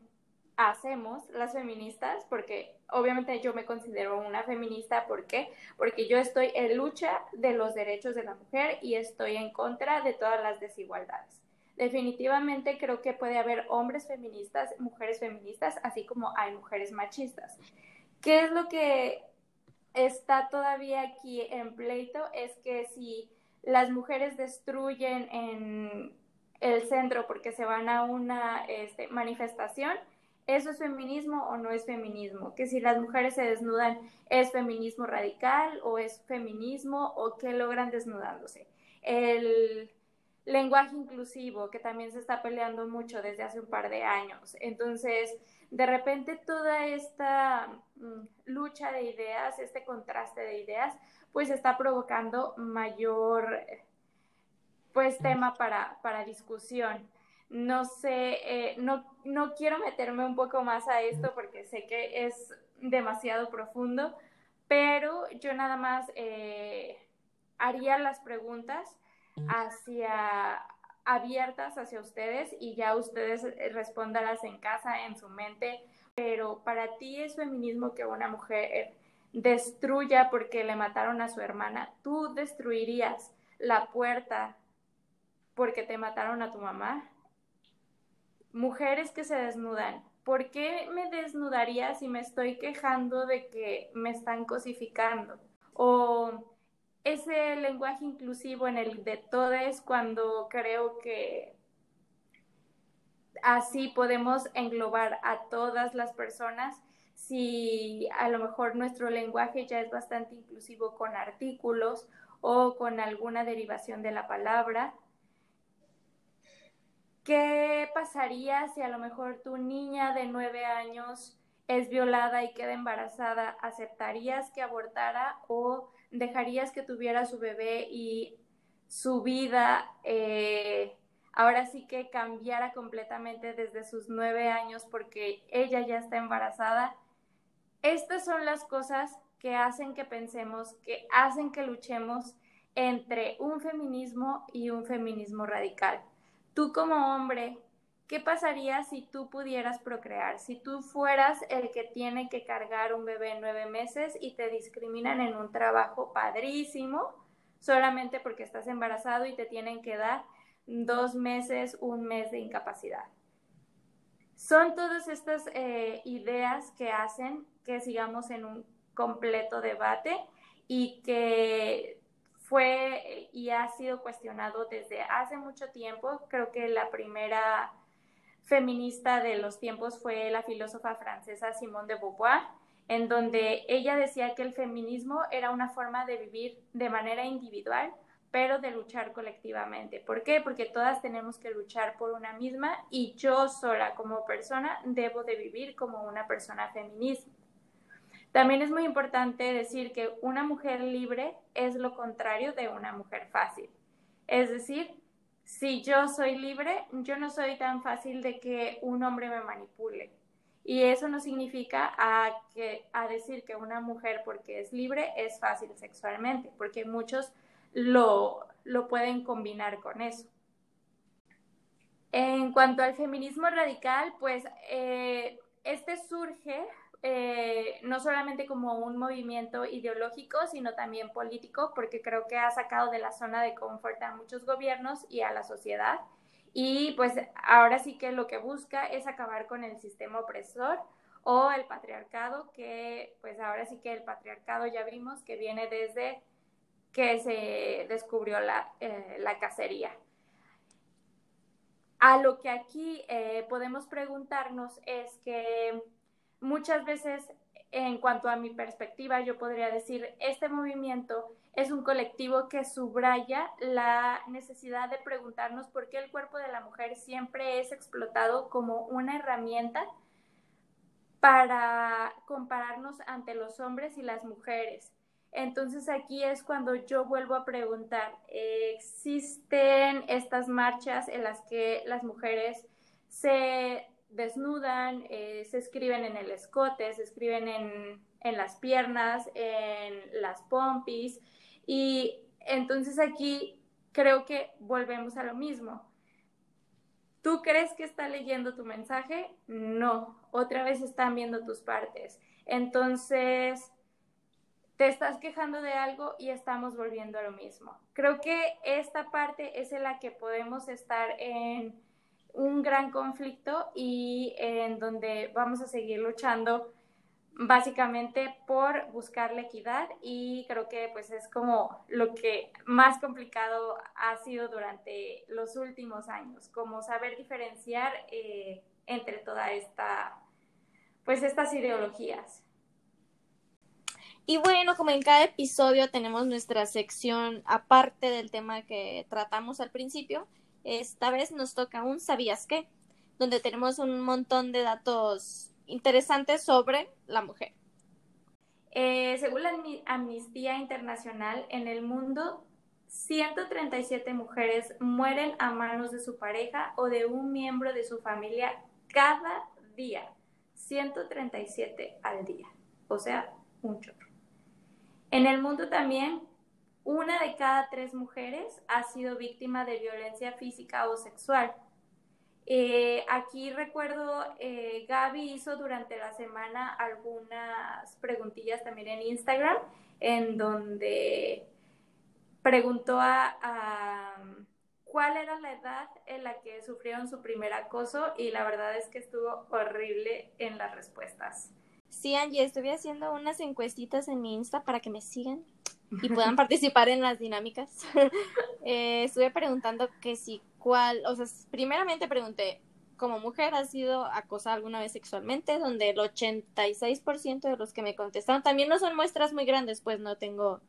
hacemos las feministas, porque obviamente yo me considero una feminista, ¿por qué? Porque yo estoy en lucha de los derechos de la mujer y estoy en contra de todas las desigualdades. Definitivamente creo que puede haber hombres feministas, mujeres feministas, así como hay mujeres machistas. ¿Qué es lo que está todavía aquí en pleito? Es que si las mujeres destruyen en el centro porque se van a una este, manifestación, ¿eso es feminismo o no es feminismo? Que si las mujeres se desnudan, ¿es feminismo radical o es feminismo o qué logran desnudándose? El lenguaje inclusivo, que también se está peleando mucho desde hace un par de años. Entonces, de repente toda esta mm, lucha de ideas, este contraste de ideas, pues está provocando mayor pues tema para, para discusión. No sé, eh, no, no quiero meterme un poco más a esto porque sé que es demasiado profundo, pero yo nada más eh, haría las preguntas hacia abiertas hacia ustedes y ya ustedes respondanlas en casa, en su mente. Pero para ti es feminismo que una mujer destruya porque le mataron a su hermana. ¿Tú destruirías la puerta porque te mataron a tu mamá? Mujeres que se desnudan. ¿Por qué me desnudaría si me estoy quejando de que me están cosificando? O ese lenguaje inclusivo en el de todes cuando creo que así podemos englobar a todas las personas si a lo mejor nuestro lenguaje ya es bastante inclusivo con artículos o con alguna derivación de la palabra. ¿Qué pasaría si a lo mejor tu niña de nueve años es violada y queda embarazada? ¿Aceptarías que abortara o dejarías que tuviera su bebé y su vida eh, ahora sí que cambiara completamente desde sus nueve años porque ella ya está embarazada. Estas son las cosas que hacen que pensemos, que hacen que luchemos entre un feminismo y un feminismo radical. Tú como hombre, ¿Qué pasaría si tú pudieras procrear? Si tú fueras el que tiene que cargar un bebé en nueve meses y te discriminan en un trabajo padrísimo solamente porque estás embarazado y te tienen que dar dos meses, un mes de incapacidad. Son todas estas eh, ideas que hacen que sigamos en un completo debate y que fue y ha sido cuestionado desde hace mucho tiempo. Creo que la primera feminista de los tiempos fue la filósofa francesa Simone de Beauvoir, en donde ella decía que el feminismo era una forma de vivir de manera individual, pero de luchar colectivamente. ¿Por qué? Porque todas tenemos que luchar por una misma y yo sola como persona debo de vivir como una persona feminista. También es muy importante decir que una mujer libre es lo contrario de una mujer fácil. Es decir, si yo soy libre, yo no soy tan fácil de que un hombre me manipule. Y eso no significa a, que, a decir que una mujer porque es libre es fácil sexualmente, porque muchos lo, lo pueden combinar con eso. En cuanto al feminismo radical, pues eh, este surge eh, no solamente como un movimiento ideológico, sino también político, porque creo que ha sacado de la zona de confort a muchos gobiernos y a la sociedad. Y pues ahora sí que lo que busca es acabar con el sistema opresor o el patriarcado, que pues ahora sí que el patriarcado ya vimos que viene desde que se descubrió la, eh, cacería. A lo que aquí eh, podemos preguntarnos es que muchas veces, en cuanto a mi perspectiva, yo podría decir, este movimiento es un colectivo que subraya la necesidad de preguntarnos por qué el cuerpo de la mujer siempre es explotado como una herramienta para compararnos ante los hombres y las mujeres. Entonces aquí es cuando yo vuelvo a preguntar, ¿existen estas marchas en las que las mujeres se desnudan, eh, se escriben en el escote, se escriben en, en las piernas, en las pompis. Y entonces aquí creo que volvemos a lo mismo. ¿Tú crees que está leyendo tu mensaje? No, otra vez están viendo tus partes. Entonces, te estás quejando de algo y estamos volviendo a lo mismo. Creo que esta parte es en la que podemos estar en un gran conflicto y en donde vamos a seguir luchando básicamente por buscar la equidad y creo que pues es como lo que más complicado ha sido durante los últimos años, como saber diferenciar eh, entre toda esta, pues estas ideologías. Y bueno, como en cada episodio tenemos nuestra sección aparte del tema que tratamos al principio, esta vez nos toca un ¿Sabías qué? donde tenemos un montón de datos interesantes sobre la mujer. Eh, según la Amnistía Internacional, en el mundo 137 mujeres mueren a manos de su pareja o de un miembro de su familia cada día. 137 al día. O sea, un chorro. En el mundo también una de cada tres mujeres ha sido víctima de violencia física o sexual. Eh, aquí recuerdo, eh, Gaby hizo durante la semana algunas preguntillas también en Instagram, en donde preguntó a, cuál era la edad en la que sufrieron su primer acoso y la verdad es que estuvo horrible en las respuestas. Sí, Angie, estuve haciendo unas encuestitas en mi Insta para que me sigan y puedan participar en las dinámicas. Eh, estuve preguntando que si cuál, o sea, primeramente pregunté, como mujer has sido acosada alguna vez sexualmente, donde el 86% de los que me contestaron, también no son muestras muy grandes, pues no tengo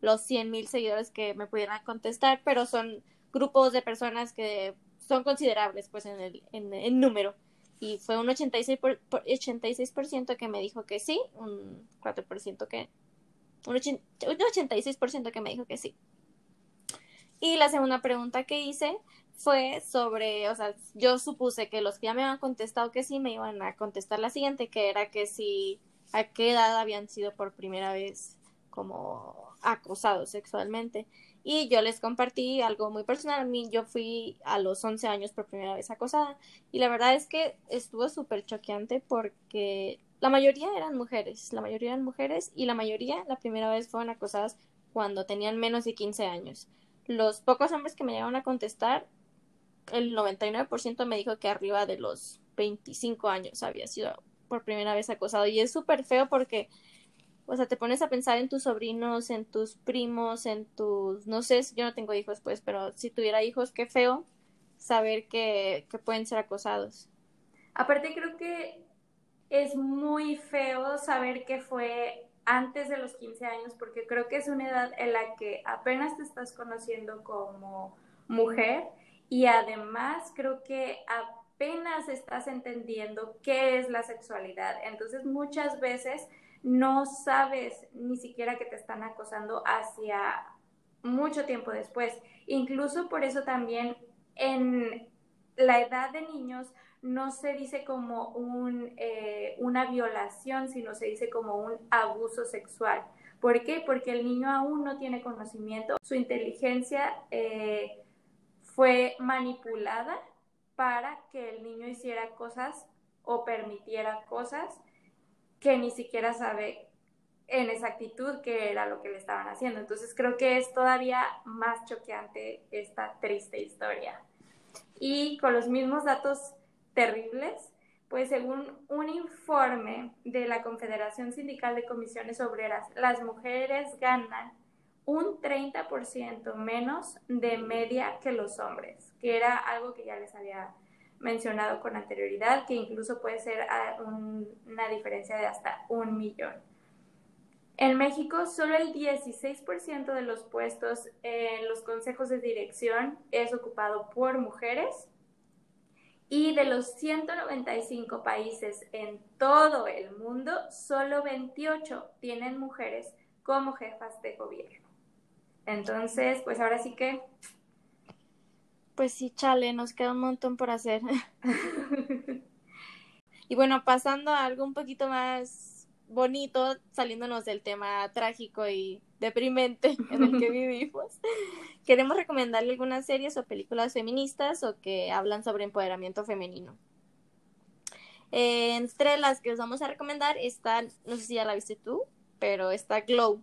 los 100 mil seguidores que me pudieran contestar, pero son grupos de personas que son considerables, pues en el en, número. Y fue un 86%, por, 86 que me dijo que sí, un 4% que un, 86% que me dijo que sí. Y la segunda pregunta que hice fue sobre, o sea, yo supuse que los que ya me habían contestado que sí me iban a contestar la siguiente, que era que si a qué edad habían sido por primera vez como acosados sexualmente. Y yo les compartí algo muy personal. A mí, yo fui a los 11 años por primera vez acosada. Y la verdad es que estuvo súper choqueante porque la mayoría eran mujeres, la mayoría eran mujeres y la mayoría la primera vez fueron acosadas cuando tenían menos de 15 años. Los pocos hombres que me llegaron a contestar, el 99% me dijo que arriba de los 25 años había sido por primera vez acosado y es súper feo porque o sea, te pones a pensar en tus sobrinos, en tus primos, en tus, no sé, yo no tengo hijos pues, pero si tuviera hijos, qué feo saber que, que pueden ser acosados. Aparte creo que es muy feo saber que fue antes de los 15 años, porque creo que es una edad en la que apenas te estás conociendo como mujer y además creo que apenas estás entendiendo qué es la sexualidad. Entonces muchas veces no sabes ni siquiera que te están acosando hacia mucho tiempo después. Incluso por eso también en la edad de niños no se dice como un, eh, una violación, sino se dice como un abuso sexual. ¿Por qué? Porque el niño aún no tiene conocimiento, su inteligencia eh, fue manipulada para que el niño hiciera cosas o permitiera cosas que ni siquiera sabe en exactitud qué era lo que le estaban haciendo. Entonces creo que es todavía más choqueante esta triste historia. Y con los mismos datos terribles, pues según un informe de la Confederación Sindical de Comisiones Obreras, las mujeres ganan un 30% menos de media que los hombres, que era algo que ya les había mencionado con anterioridad, que incluso puede ser ah, una diferencia de hasta un millón. En México, solo el 16% de los puestos en los consejos de dirección es ocupado por mujeres y de los 195 países en todo el mundo, solo 28 tienen mujeres como jefas de gobierno. Entonces, pues ahora sí que... Pues sí, chale, nos queda un montón por hacer. y bueno, pasando a algo un poquito más bonito, saliéndonos del tema trágico y deprimente en el que vivimos queremos recomendarle algunas series o películas feministas o que hablan sobre empoderamiento femenino. entre las que os vamos a recomendar está, no sé si ya la viste tú, pero está Glow.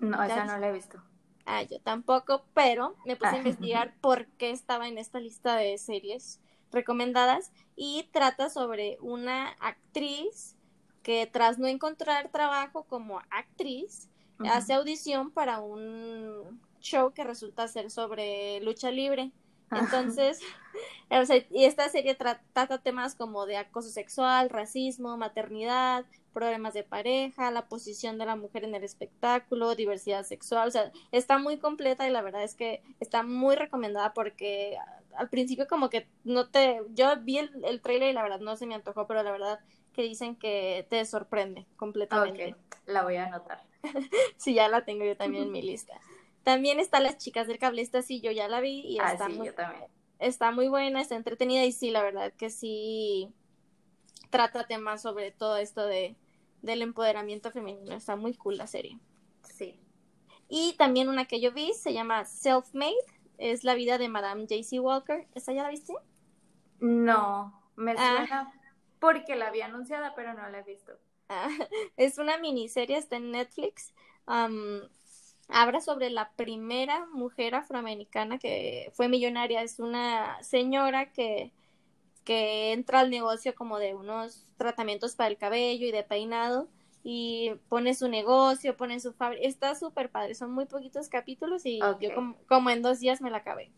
No, esa no la he visto. Ah, yo tampoco, pero me puse a ah. investigar por qué estaba en esta lista de series recomendadas y trata sobre una actriz que tras no encontrar trabajo como actriz, hace audición para un show que resulta ser sobre lucha libre. Entonces, y esta serie trata temas como de acoso sexual, racismo, maternidad, problemas de pareja, la posición de la mujer en el espectáculo, diversidad sexual, o sea, está muy completa y la verdad es que está muy recomendada porque al principio como que no te, yo vi el, el trailer y la verdad no se me antojó, pero la verdad que dicen que te sorprende completamente. la voy a anotar. sí, ya la tengo yo también en mi lista. También está Las Chicas del Cable, esta sí yo ya la vi y ah, está, muy, está muy buena, está entretenida y sí, la verdad que sí trata temas sobre todo esto de, del empoderamiento femenino, está muy cool la serie. Sí. Y también una que yo vi se llama Self Made, es la vida de Madame J.C. Walker, ¿esa ya la viste? No, me ah. suena porque la había anunciada, pero no la he visto. Es una miniserie, está en Netflix habla sobre la primera mujer afroamericana que fue millonaria. Es una señora que, que entra al negocio como de unos tratamientos para el cabello y de peinado y pone su negocio, pone su fábrica. Está súper padre. Son muy poquitos capítulos y yo como, en dos días me la acabé.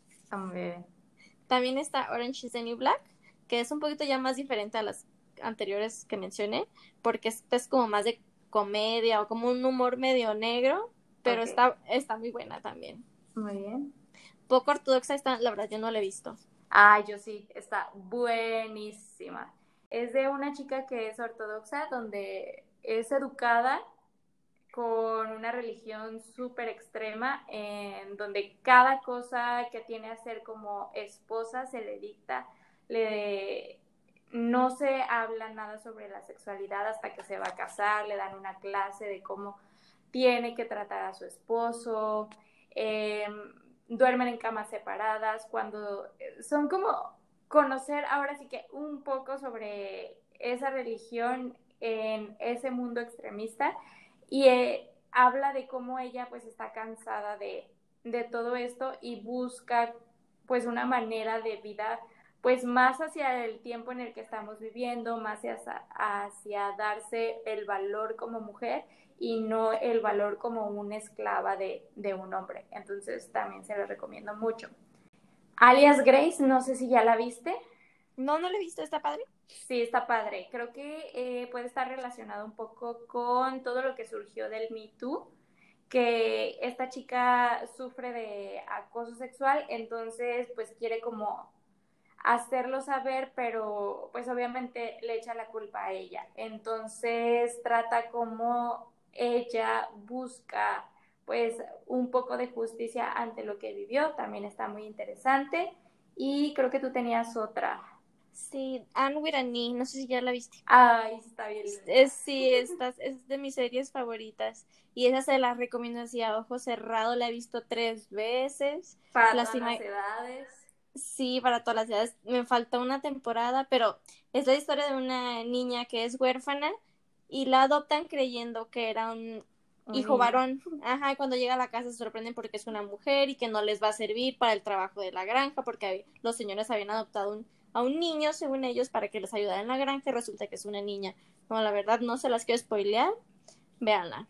También está Orange is the New Black, que es un poquito ya más diferente a las anteriores que mencioné, porque es, es como más de comedia o como un humor medio negro, pero está, está muy buena también. Muy bien. Poco ortodoxa está, la verdad yo no la he visto. Ah, yo sí, está buenísima. Es de una chica que es ortodoxa, donde es educada con una religión súper extrema, en donde cada cosa que tiene a hacer como esposa se le dicta, le, no se habla nada sobre la sexualidad hasta que se va a casar, le dan una clase de cómo tiene que tratar a su esposo, em, duermen en camas separadas, cuando eh, son como conocer ahora sí que un poco sobre esa religión en ese mundo extremista y eh, habla de cómo ella pues está cansada de, de todo esto y busca pues una manera de vida pues más hacia el tiempo en el que estamos viviendo, más hacia, hacia darse el valor como mujer y no el valor como una esclava de, un hombre. Entonces también se lo recomiendo mucho. Alias Grace, no sé si ya la viste. No, no la he visto, ¿está padre? Sí, está padre. Creo que eh, puede estar relacionado un poco con todo lo que surgió del Me Too, que esta chica sufre de acoso sexual, entonces pues quiere como hacerlo saber, pero pues obviamente le echa la culpa a ella. Entonces trata como ella busca pues un poco de justicia ante lo que vivió, también está muy interesante. Y creo que tú tenías otra. Sí, Anne with no sé si ya la viste. Ay, está bien. Es, sí, esta es de mis series favoritas. Y esa se la recomiendo así a ojo cerrado, la he visto tres veces. Para las edades. Sí, para todas las edades. Me falta una temporada, pero es la historia de una niña que es huérfana y la adoptan creyendo que era un hijo varón. Ajá, y cuando llega a la casa se sorprenden porque es una mujer y que no les va a servir para el trabajo de la granja porque los señores habían adoptado a un niño, según ellos, para que les ayudara en la granja y resulta que es una niña. No, la verdad no se las quiero spoilear. Véanla.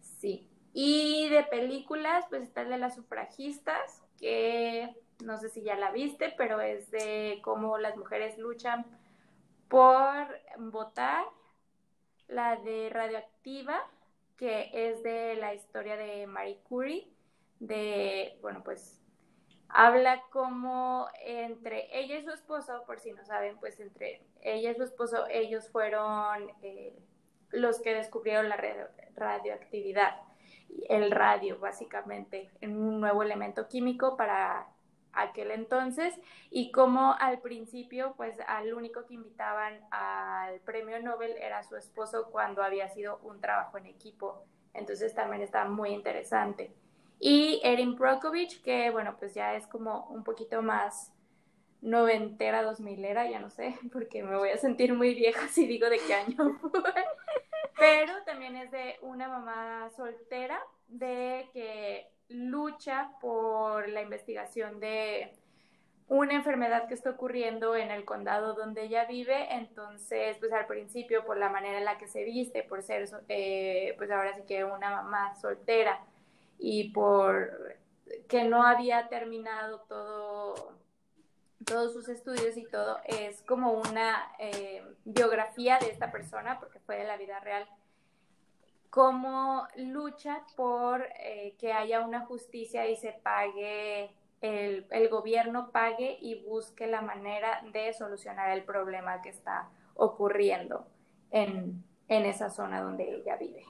Sí. Y de películas, pues está el de las sufragistas, que no sé si ya la viste, pero es de cómo las mujeres luchan por votar. La de Radioactiva, que es de la historia de Marie Curie, de, bueno, pues habla como entre ella y su esposo, por si no saben, pues entre ella y su esposo, ellos fueron eh, los que descubrieron la radioactividad, el radio básicamente, en un nuevo elemento químico para aquel entonces y como al principio pues al único que invitaban al premio Nobel era su esposo cuando había sido un trabajo en equipo. Entonces también está muy interesante. Y Erin Brockovich, que bueno, pues ya es como un poquito más noventera, dos milera, ya no sé, porque me voy a sentir muy vieja si digo de qué año fue. Pero también es de una mamá soltera, de que lucha por la investigación de una enfermedad que está ocurriendo en el condado donde ella vive, entonces, pues al principio, por la manera en la que se viste, por ser, eh, pues ahora sí que una mamá soltera y por que no había terminado todo, todos sus estudios y todo, es como una eh, biografía de esta persona, porque fue de la vida real cómo lucha por eh, que haya una justicia y se pague, el, el, gobierno pague y busque la manera de solucionar el problema que está ocurriendo en, en esa zona donde ella vive.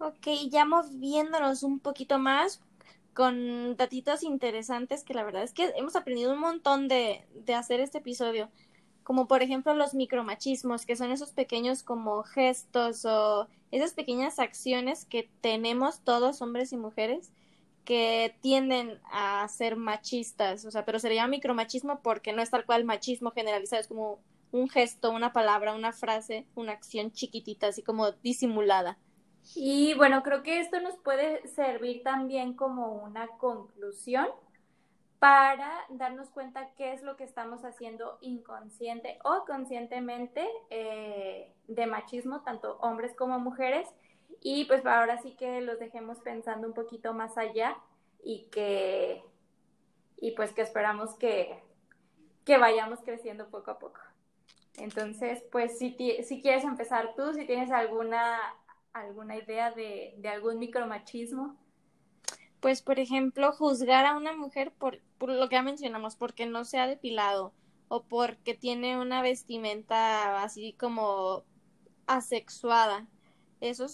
Ok, ya moviéndonos un poquito más con datitos interesantes que la verdad es que hemos aprendido un montón de, de hacer este episodio como por ejemplo los micromachismos, que son esos pequeños como gestos o esas pequeñas acciones que tenemos todos, hombres y mujeres, que tienden a ser machistas, o sea, pero se le llama micromachismo porque no es tal cual machismo generalizado, es como un gesto, una palabra, una frase, una acción chiquitita, así como disimulada. Y bueno, creo que esto nos puede servir también como una conclusión para darnos cuenta qué es lo que estamos haciendo inconsciente o conscientemente eh, de machismo, tanto hombres como mujeres. Y pues ahora sí que los dejemos pensando un poquito más allá y que, y pues que esperamos que, que vayamos creciendo poco a poco. Entonces, pues si, si quieres empezar tú, si tienes alguna, alguna idea de, de algún micromachismo pues por ejemplo, juzgar a una mujer por, por lo que ya mencionamos, porque no se ha depilado o porque tiene una vestimenta así como asexuada. Eso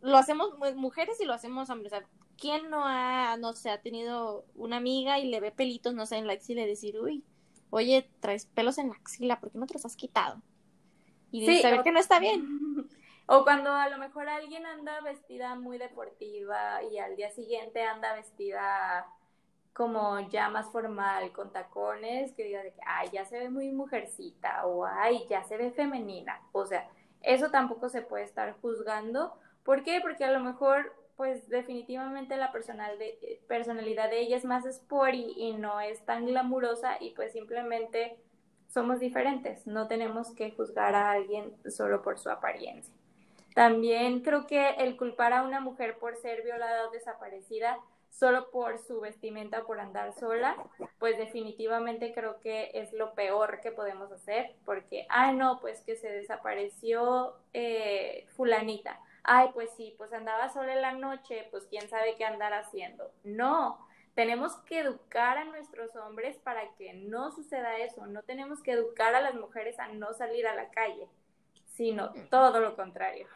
lo hacemos mujeres y lo hacemos hombres. ¿Quién no ha, no sé, ha tenido una amiga y le ve pelitos, no sé, en la axila y decir, uy, oye, traes pelos en la axila, ¿por qué no te los has quitado? Y sí, saber que no está bien. O cuando a lo mejor alguien anda vestida muy deportiva y al día siguiente anda vestida como ya más formal, con tacones, que diga de que, ay, ya se ve muy mujercita o ay, ya se ve femenina. O sea, eso tampoco se puede estar juzgando. ¿Por qué? Porque a lo mejor, pues definitivamente la personal de, personalidad de ella es más sporty y no es tan glamurosa y pues simplemente somos diferentes. No tenemos que juzgar a alguien solo por su apariencia. También creo que el culpar a una mujer por ser violada o desaparecida solo por su vestimenta, por andar sola, pues definitivamente creo que es lo peor que podemos hacer, porque, ay no, pues que se desapareció eh, fulanita, ay pues sí, pues andaba sola en la noche, pues quién sabe qué andar haciendo. No, tenemos que educar a nuestros hombres para que no suceda eso, no tenemos que educar a las mujeres a no salir a la calle, sino todo lo contrario.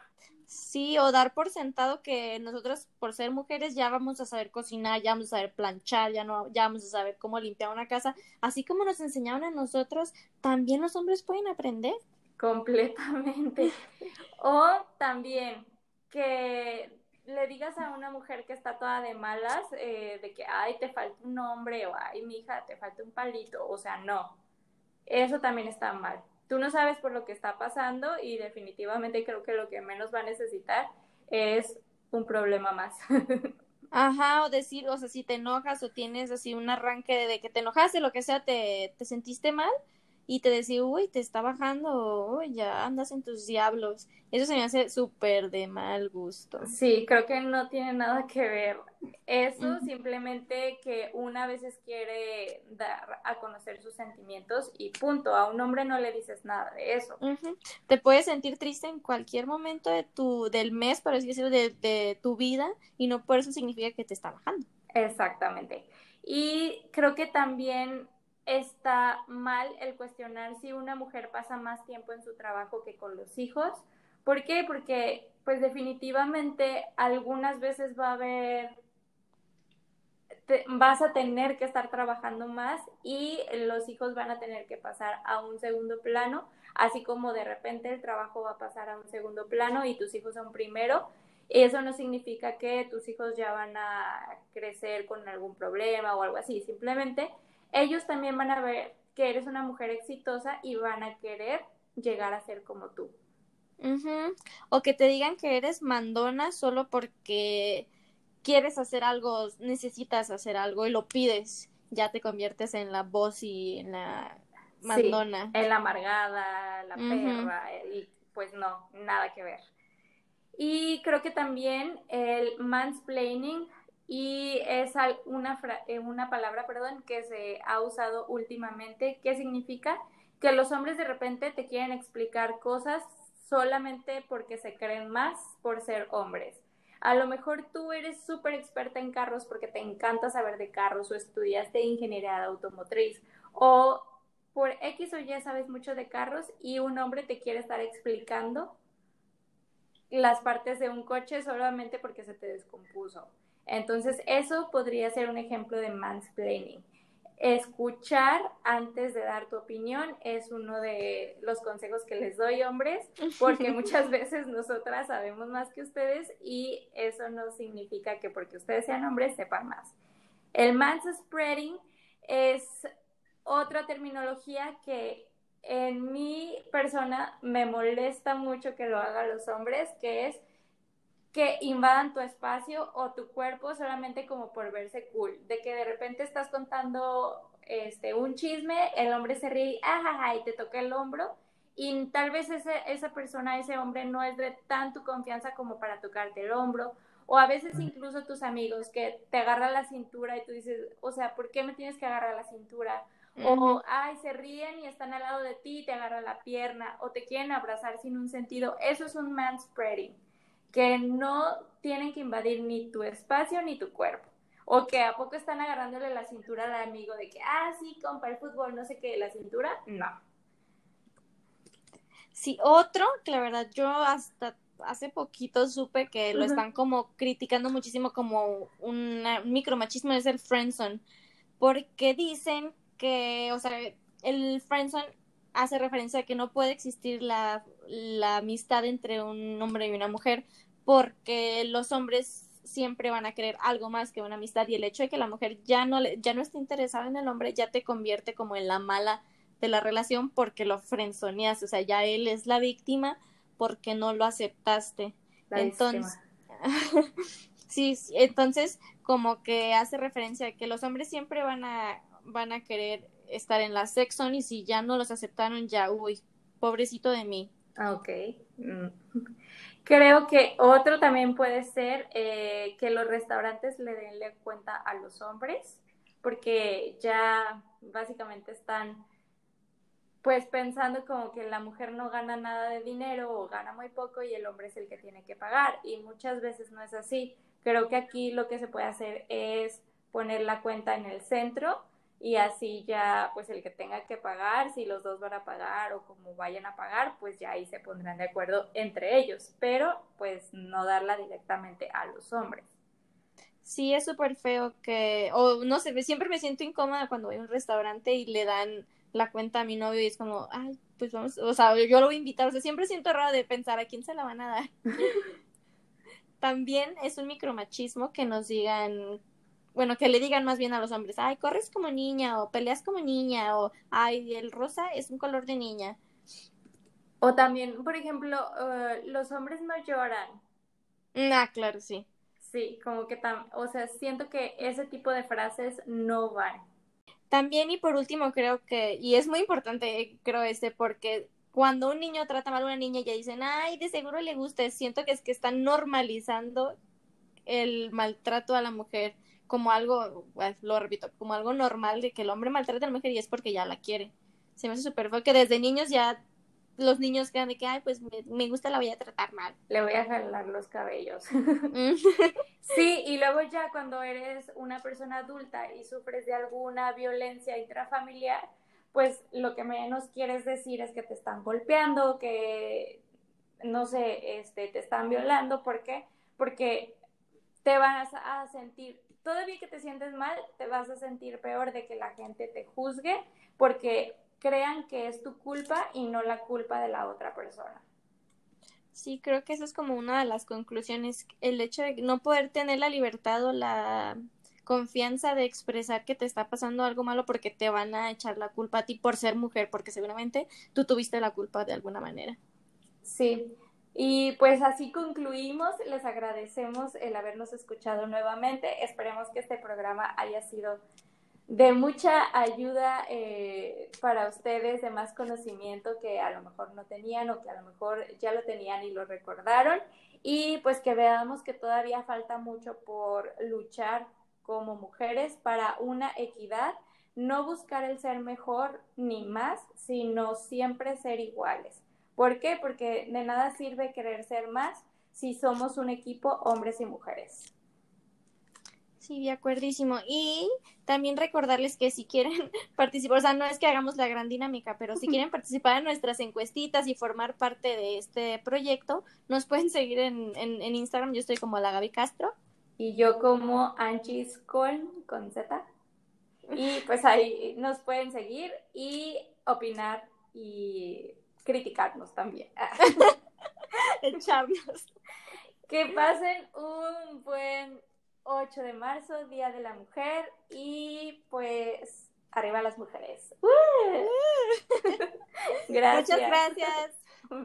Sí, o dar por sentado que nosotros, por ser mujeres, ya vamos a saber cocinar, ya vamos a saber planchar, ya no, ya vamos a saber cómo limpiar una casa. Así como nos enseñaron a nosotros, también los hombres pueden aprender. Completamente. o también que le digas a una mujer que está toda de malas, eh, de que, ay, te falta un hombre, o ay, mi hija, te falta un palito. O sea, no. Eso también está mal tú no sabes por lo que está pasando y definitivamente creo que lo que menos va a necesitar es un problema más. Ajá, o decir, o sea, si te enojas o tienes así un arranque de que te enojaste, lo que sea, te, te sentiste mal, y te decía, uy, te está bajando, uy, ya andas en tus diablos. Eso se me hace súper de mal gusto. Sí, creo que no tiene nada que ver. Eso simplemente que una veces quiere dar a conocer sus sentimientos y punto. A un hombre no le dices nada de eso. Te puedes sentir triste en cualquier momento de tu, del mes, por así decirlo, de, de tu vida y no por eso significa que te está bajando. Exactamente. Y creo que también está mal el cuestionar si una mujer pasa más tiempo en su trabajo que con los hijos. ¿Por qué? Porque pues definitivamente algunas veces va a haber, vas a tener que estar trabajando más y los hijos van a tener que pasar a un segundo plano, así como de repente el trabajo va a pasar a un segundo plano y tus hijos son primero. Eso no significa que tus hijos ya van a crecer con algún problema o algo así, simplemente ellos también van a ver que eres una mujer exitosa y van a querer llegar a ser como tú. O que te digan que eres mandona solo porque quieres hacer algo, necesitas hacer algo y lo pides, ya te conviertes en la voz y en la mandona. en la amargada, la perra, y pues no, nada que ver. Y creo que también el mansplaining y es una, eh, una palabra perdón, que se ha usado últimamente, que significa que los hombres de repente te quieren explicar cosas solamente porque se creen más por ser hombres. A lo mejor tú eres súper experta en carros porque te encanta saber de carros o estudiaste ingeniería automotriz o por X o Y sabes mucho de carros y un hombre te quiere estar explicando las partes de un coche solamente porque se te descompuso. Entonces, eso podría ser un ejemplo de mansplaining. Escuchar antes de dar tu opinión es uno de los consejos que les doy, hombres, porque muchas veces nosotras sabemos más que ustedes y eso no significa que porque ustedes sean hombres sepan más. El manspreading es otra terminología que en mi persona me molesta mucho que lo hagan los hombres, que es que invadan tu espacio o tu cuerpo solamente como por verse cool, de que de repente estás contando este un chisme, el hombre se ríe, ajaja, y te toca el hombro. Y tal vez ese, esa persona, ese hombre no es de tan tu confianza como para tocarte el hombro. O a veces incluso tus amigos que te agarran la cintura y tú dices, o sea, ¿por qué me tienes que agarrar la cintura? O, ay, se ríen y están al lado de ti y te agarran la pierna, o te quieren abrazar sin un sentido. Eso es un manspreading que no tienen que invadir ni tu espacio ni tu cuerpo. O que a poco están agarrándole la cintura al amigo de que, ah, sí, compa, el fútbol, no sé qué, la cintura. No. Sí, otro que la verdad yo hasta hace poquito supe que lo están como criticando muchísimo como un micromachismo es el friendzone. Porque dicen que, o sea, el friendzone hace referencia a que no puede existir la, la amistad entre un hombre y una mujer porque los hombres siempre van a querer algo más que una amistad y el hecho de que la mujer ya no ya no esté interesada en el hombre ya te convierte como en la mala de la relación porque lo frenzoneas, o sea, ya él es la víctima porque no lo aceptaste. entonces, sí, entonces como que hace referencia a que los hombres siempre van a van a querer estar en la sex y si ya no los aceptaron, ya, uy, pobrecito de mí, Ah, ok. Mm. Creo que otro también puede ser eh, que los restaurantes le denle cuenta a los hombres, porque ya básicamente están pues pensando como que la mujer no gana nada de dinero o gana muy poco y el hombre es el que tiene que pagar y muchas veces no es así. Creo que aquí lo que se puede hacer es poner la cuenta en el centro y así ya pues el que tenga que pagar, si los dos van a pagar o como vayan a pagar, pues ya ahí se pondrán de acuerdo entre ellos, pero pues no darla directamente a los hombres. Sí, es súper feo que, o no sé, siempre me siento incómoda cuando voy a un restaurante y le dan la cuenta a mi novio y es como, ay, pues vamos, o sea, yo lo voy a invitar, o sea, siempre siento raro de pensar a quién se la van a dar. También es un micromachismo que nos digan bueno, que le digan más bien a los hombres, ay, corres como niña o peleas como niña o ay, el rosa es un color de niña. O también, por ejemplo, eh, los hombres no lloran. Ah, claro, sí. Sí, como que tam o sea, siento que ese tipo de frases no van. También y por último creo que, y es muy importante, creo este, porque cuando un niño trata mal a una niña ya dicen, ay, de seguro le gusta, siento que es que están normalizando el maltrato a la mujer como algo, lo repito, como algo normal de que el hombre maltrata a la mujer y es porque ya la quiere. Se me hace súper feo que desde niños ya los niños quedan de que, ay, pues me, gusta, la voy a tratar mal. Le voy a jalar los cabellos. Mm. sí, y luego ya cuando eres una persona adulta y sufres de alguna violencia intrafamiliar, pues lo que menos quieres decir es que te están golpeando, que, no sé, este, te están violando. ¿Por qué? Porque te vas a sentir todavía que te sientes mal, te vas a sentir peor de que la gente te juzgue porque crean que es tu culpa y no la culpa de la otra persona. Sí, creo que eso es como una de las conclusiones, el hecho de no poder tener la libertad o la confianza de expresar que te está pasando algo malo porque te van a echar la culpa a ti por ser mujer, porque seguramente tú tuviste la culpa de alguna manera. Sí, y pues así concluimos. Les agradecemos el habernos escuchado nuevamente. Esperemos que este programa haya sido de mucha ayuda eh, para ustedes, de más conocimiento que a lo mejor no tenían o que a lo mejor ya lo tenían y lo recordaron. Y pues que veamos que todavía falta mucho por luchar como mujeres para una equidad, no buscar el ser mejor ni más, sino siempre ser iguales ¿Por qué? Porque de nada sirve querer ser más si somos un equipo hombres y mujeres. Sí, de acuerdísimo. Y también recordarles que si quieren participar, o sea, no es que hagamos la gran dinámica, pero si quieren participar en nuestras encuestitas y formar parte de este proyecto, nos pueden seguir en, en, Instagram. Yo estoy como la Gaby Castro. Y yo como Anchis con, con Z. Y pues ahí nos pueden seguir y opinar y criticarnos también. Echarnos. Que pasen un buen 8 de marzo, Día de la Mujer, y pues arriba las mujeres. gracias. Muchas gracias.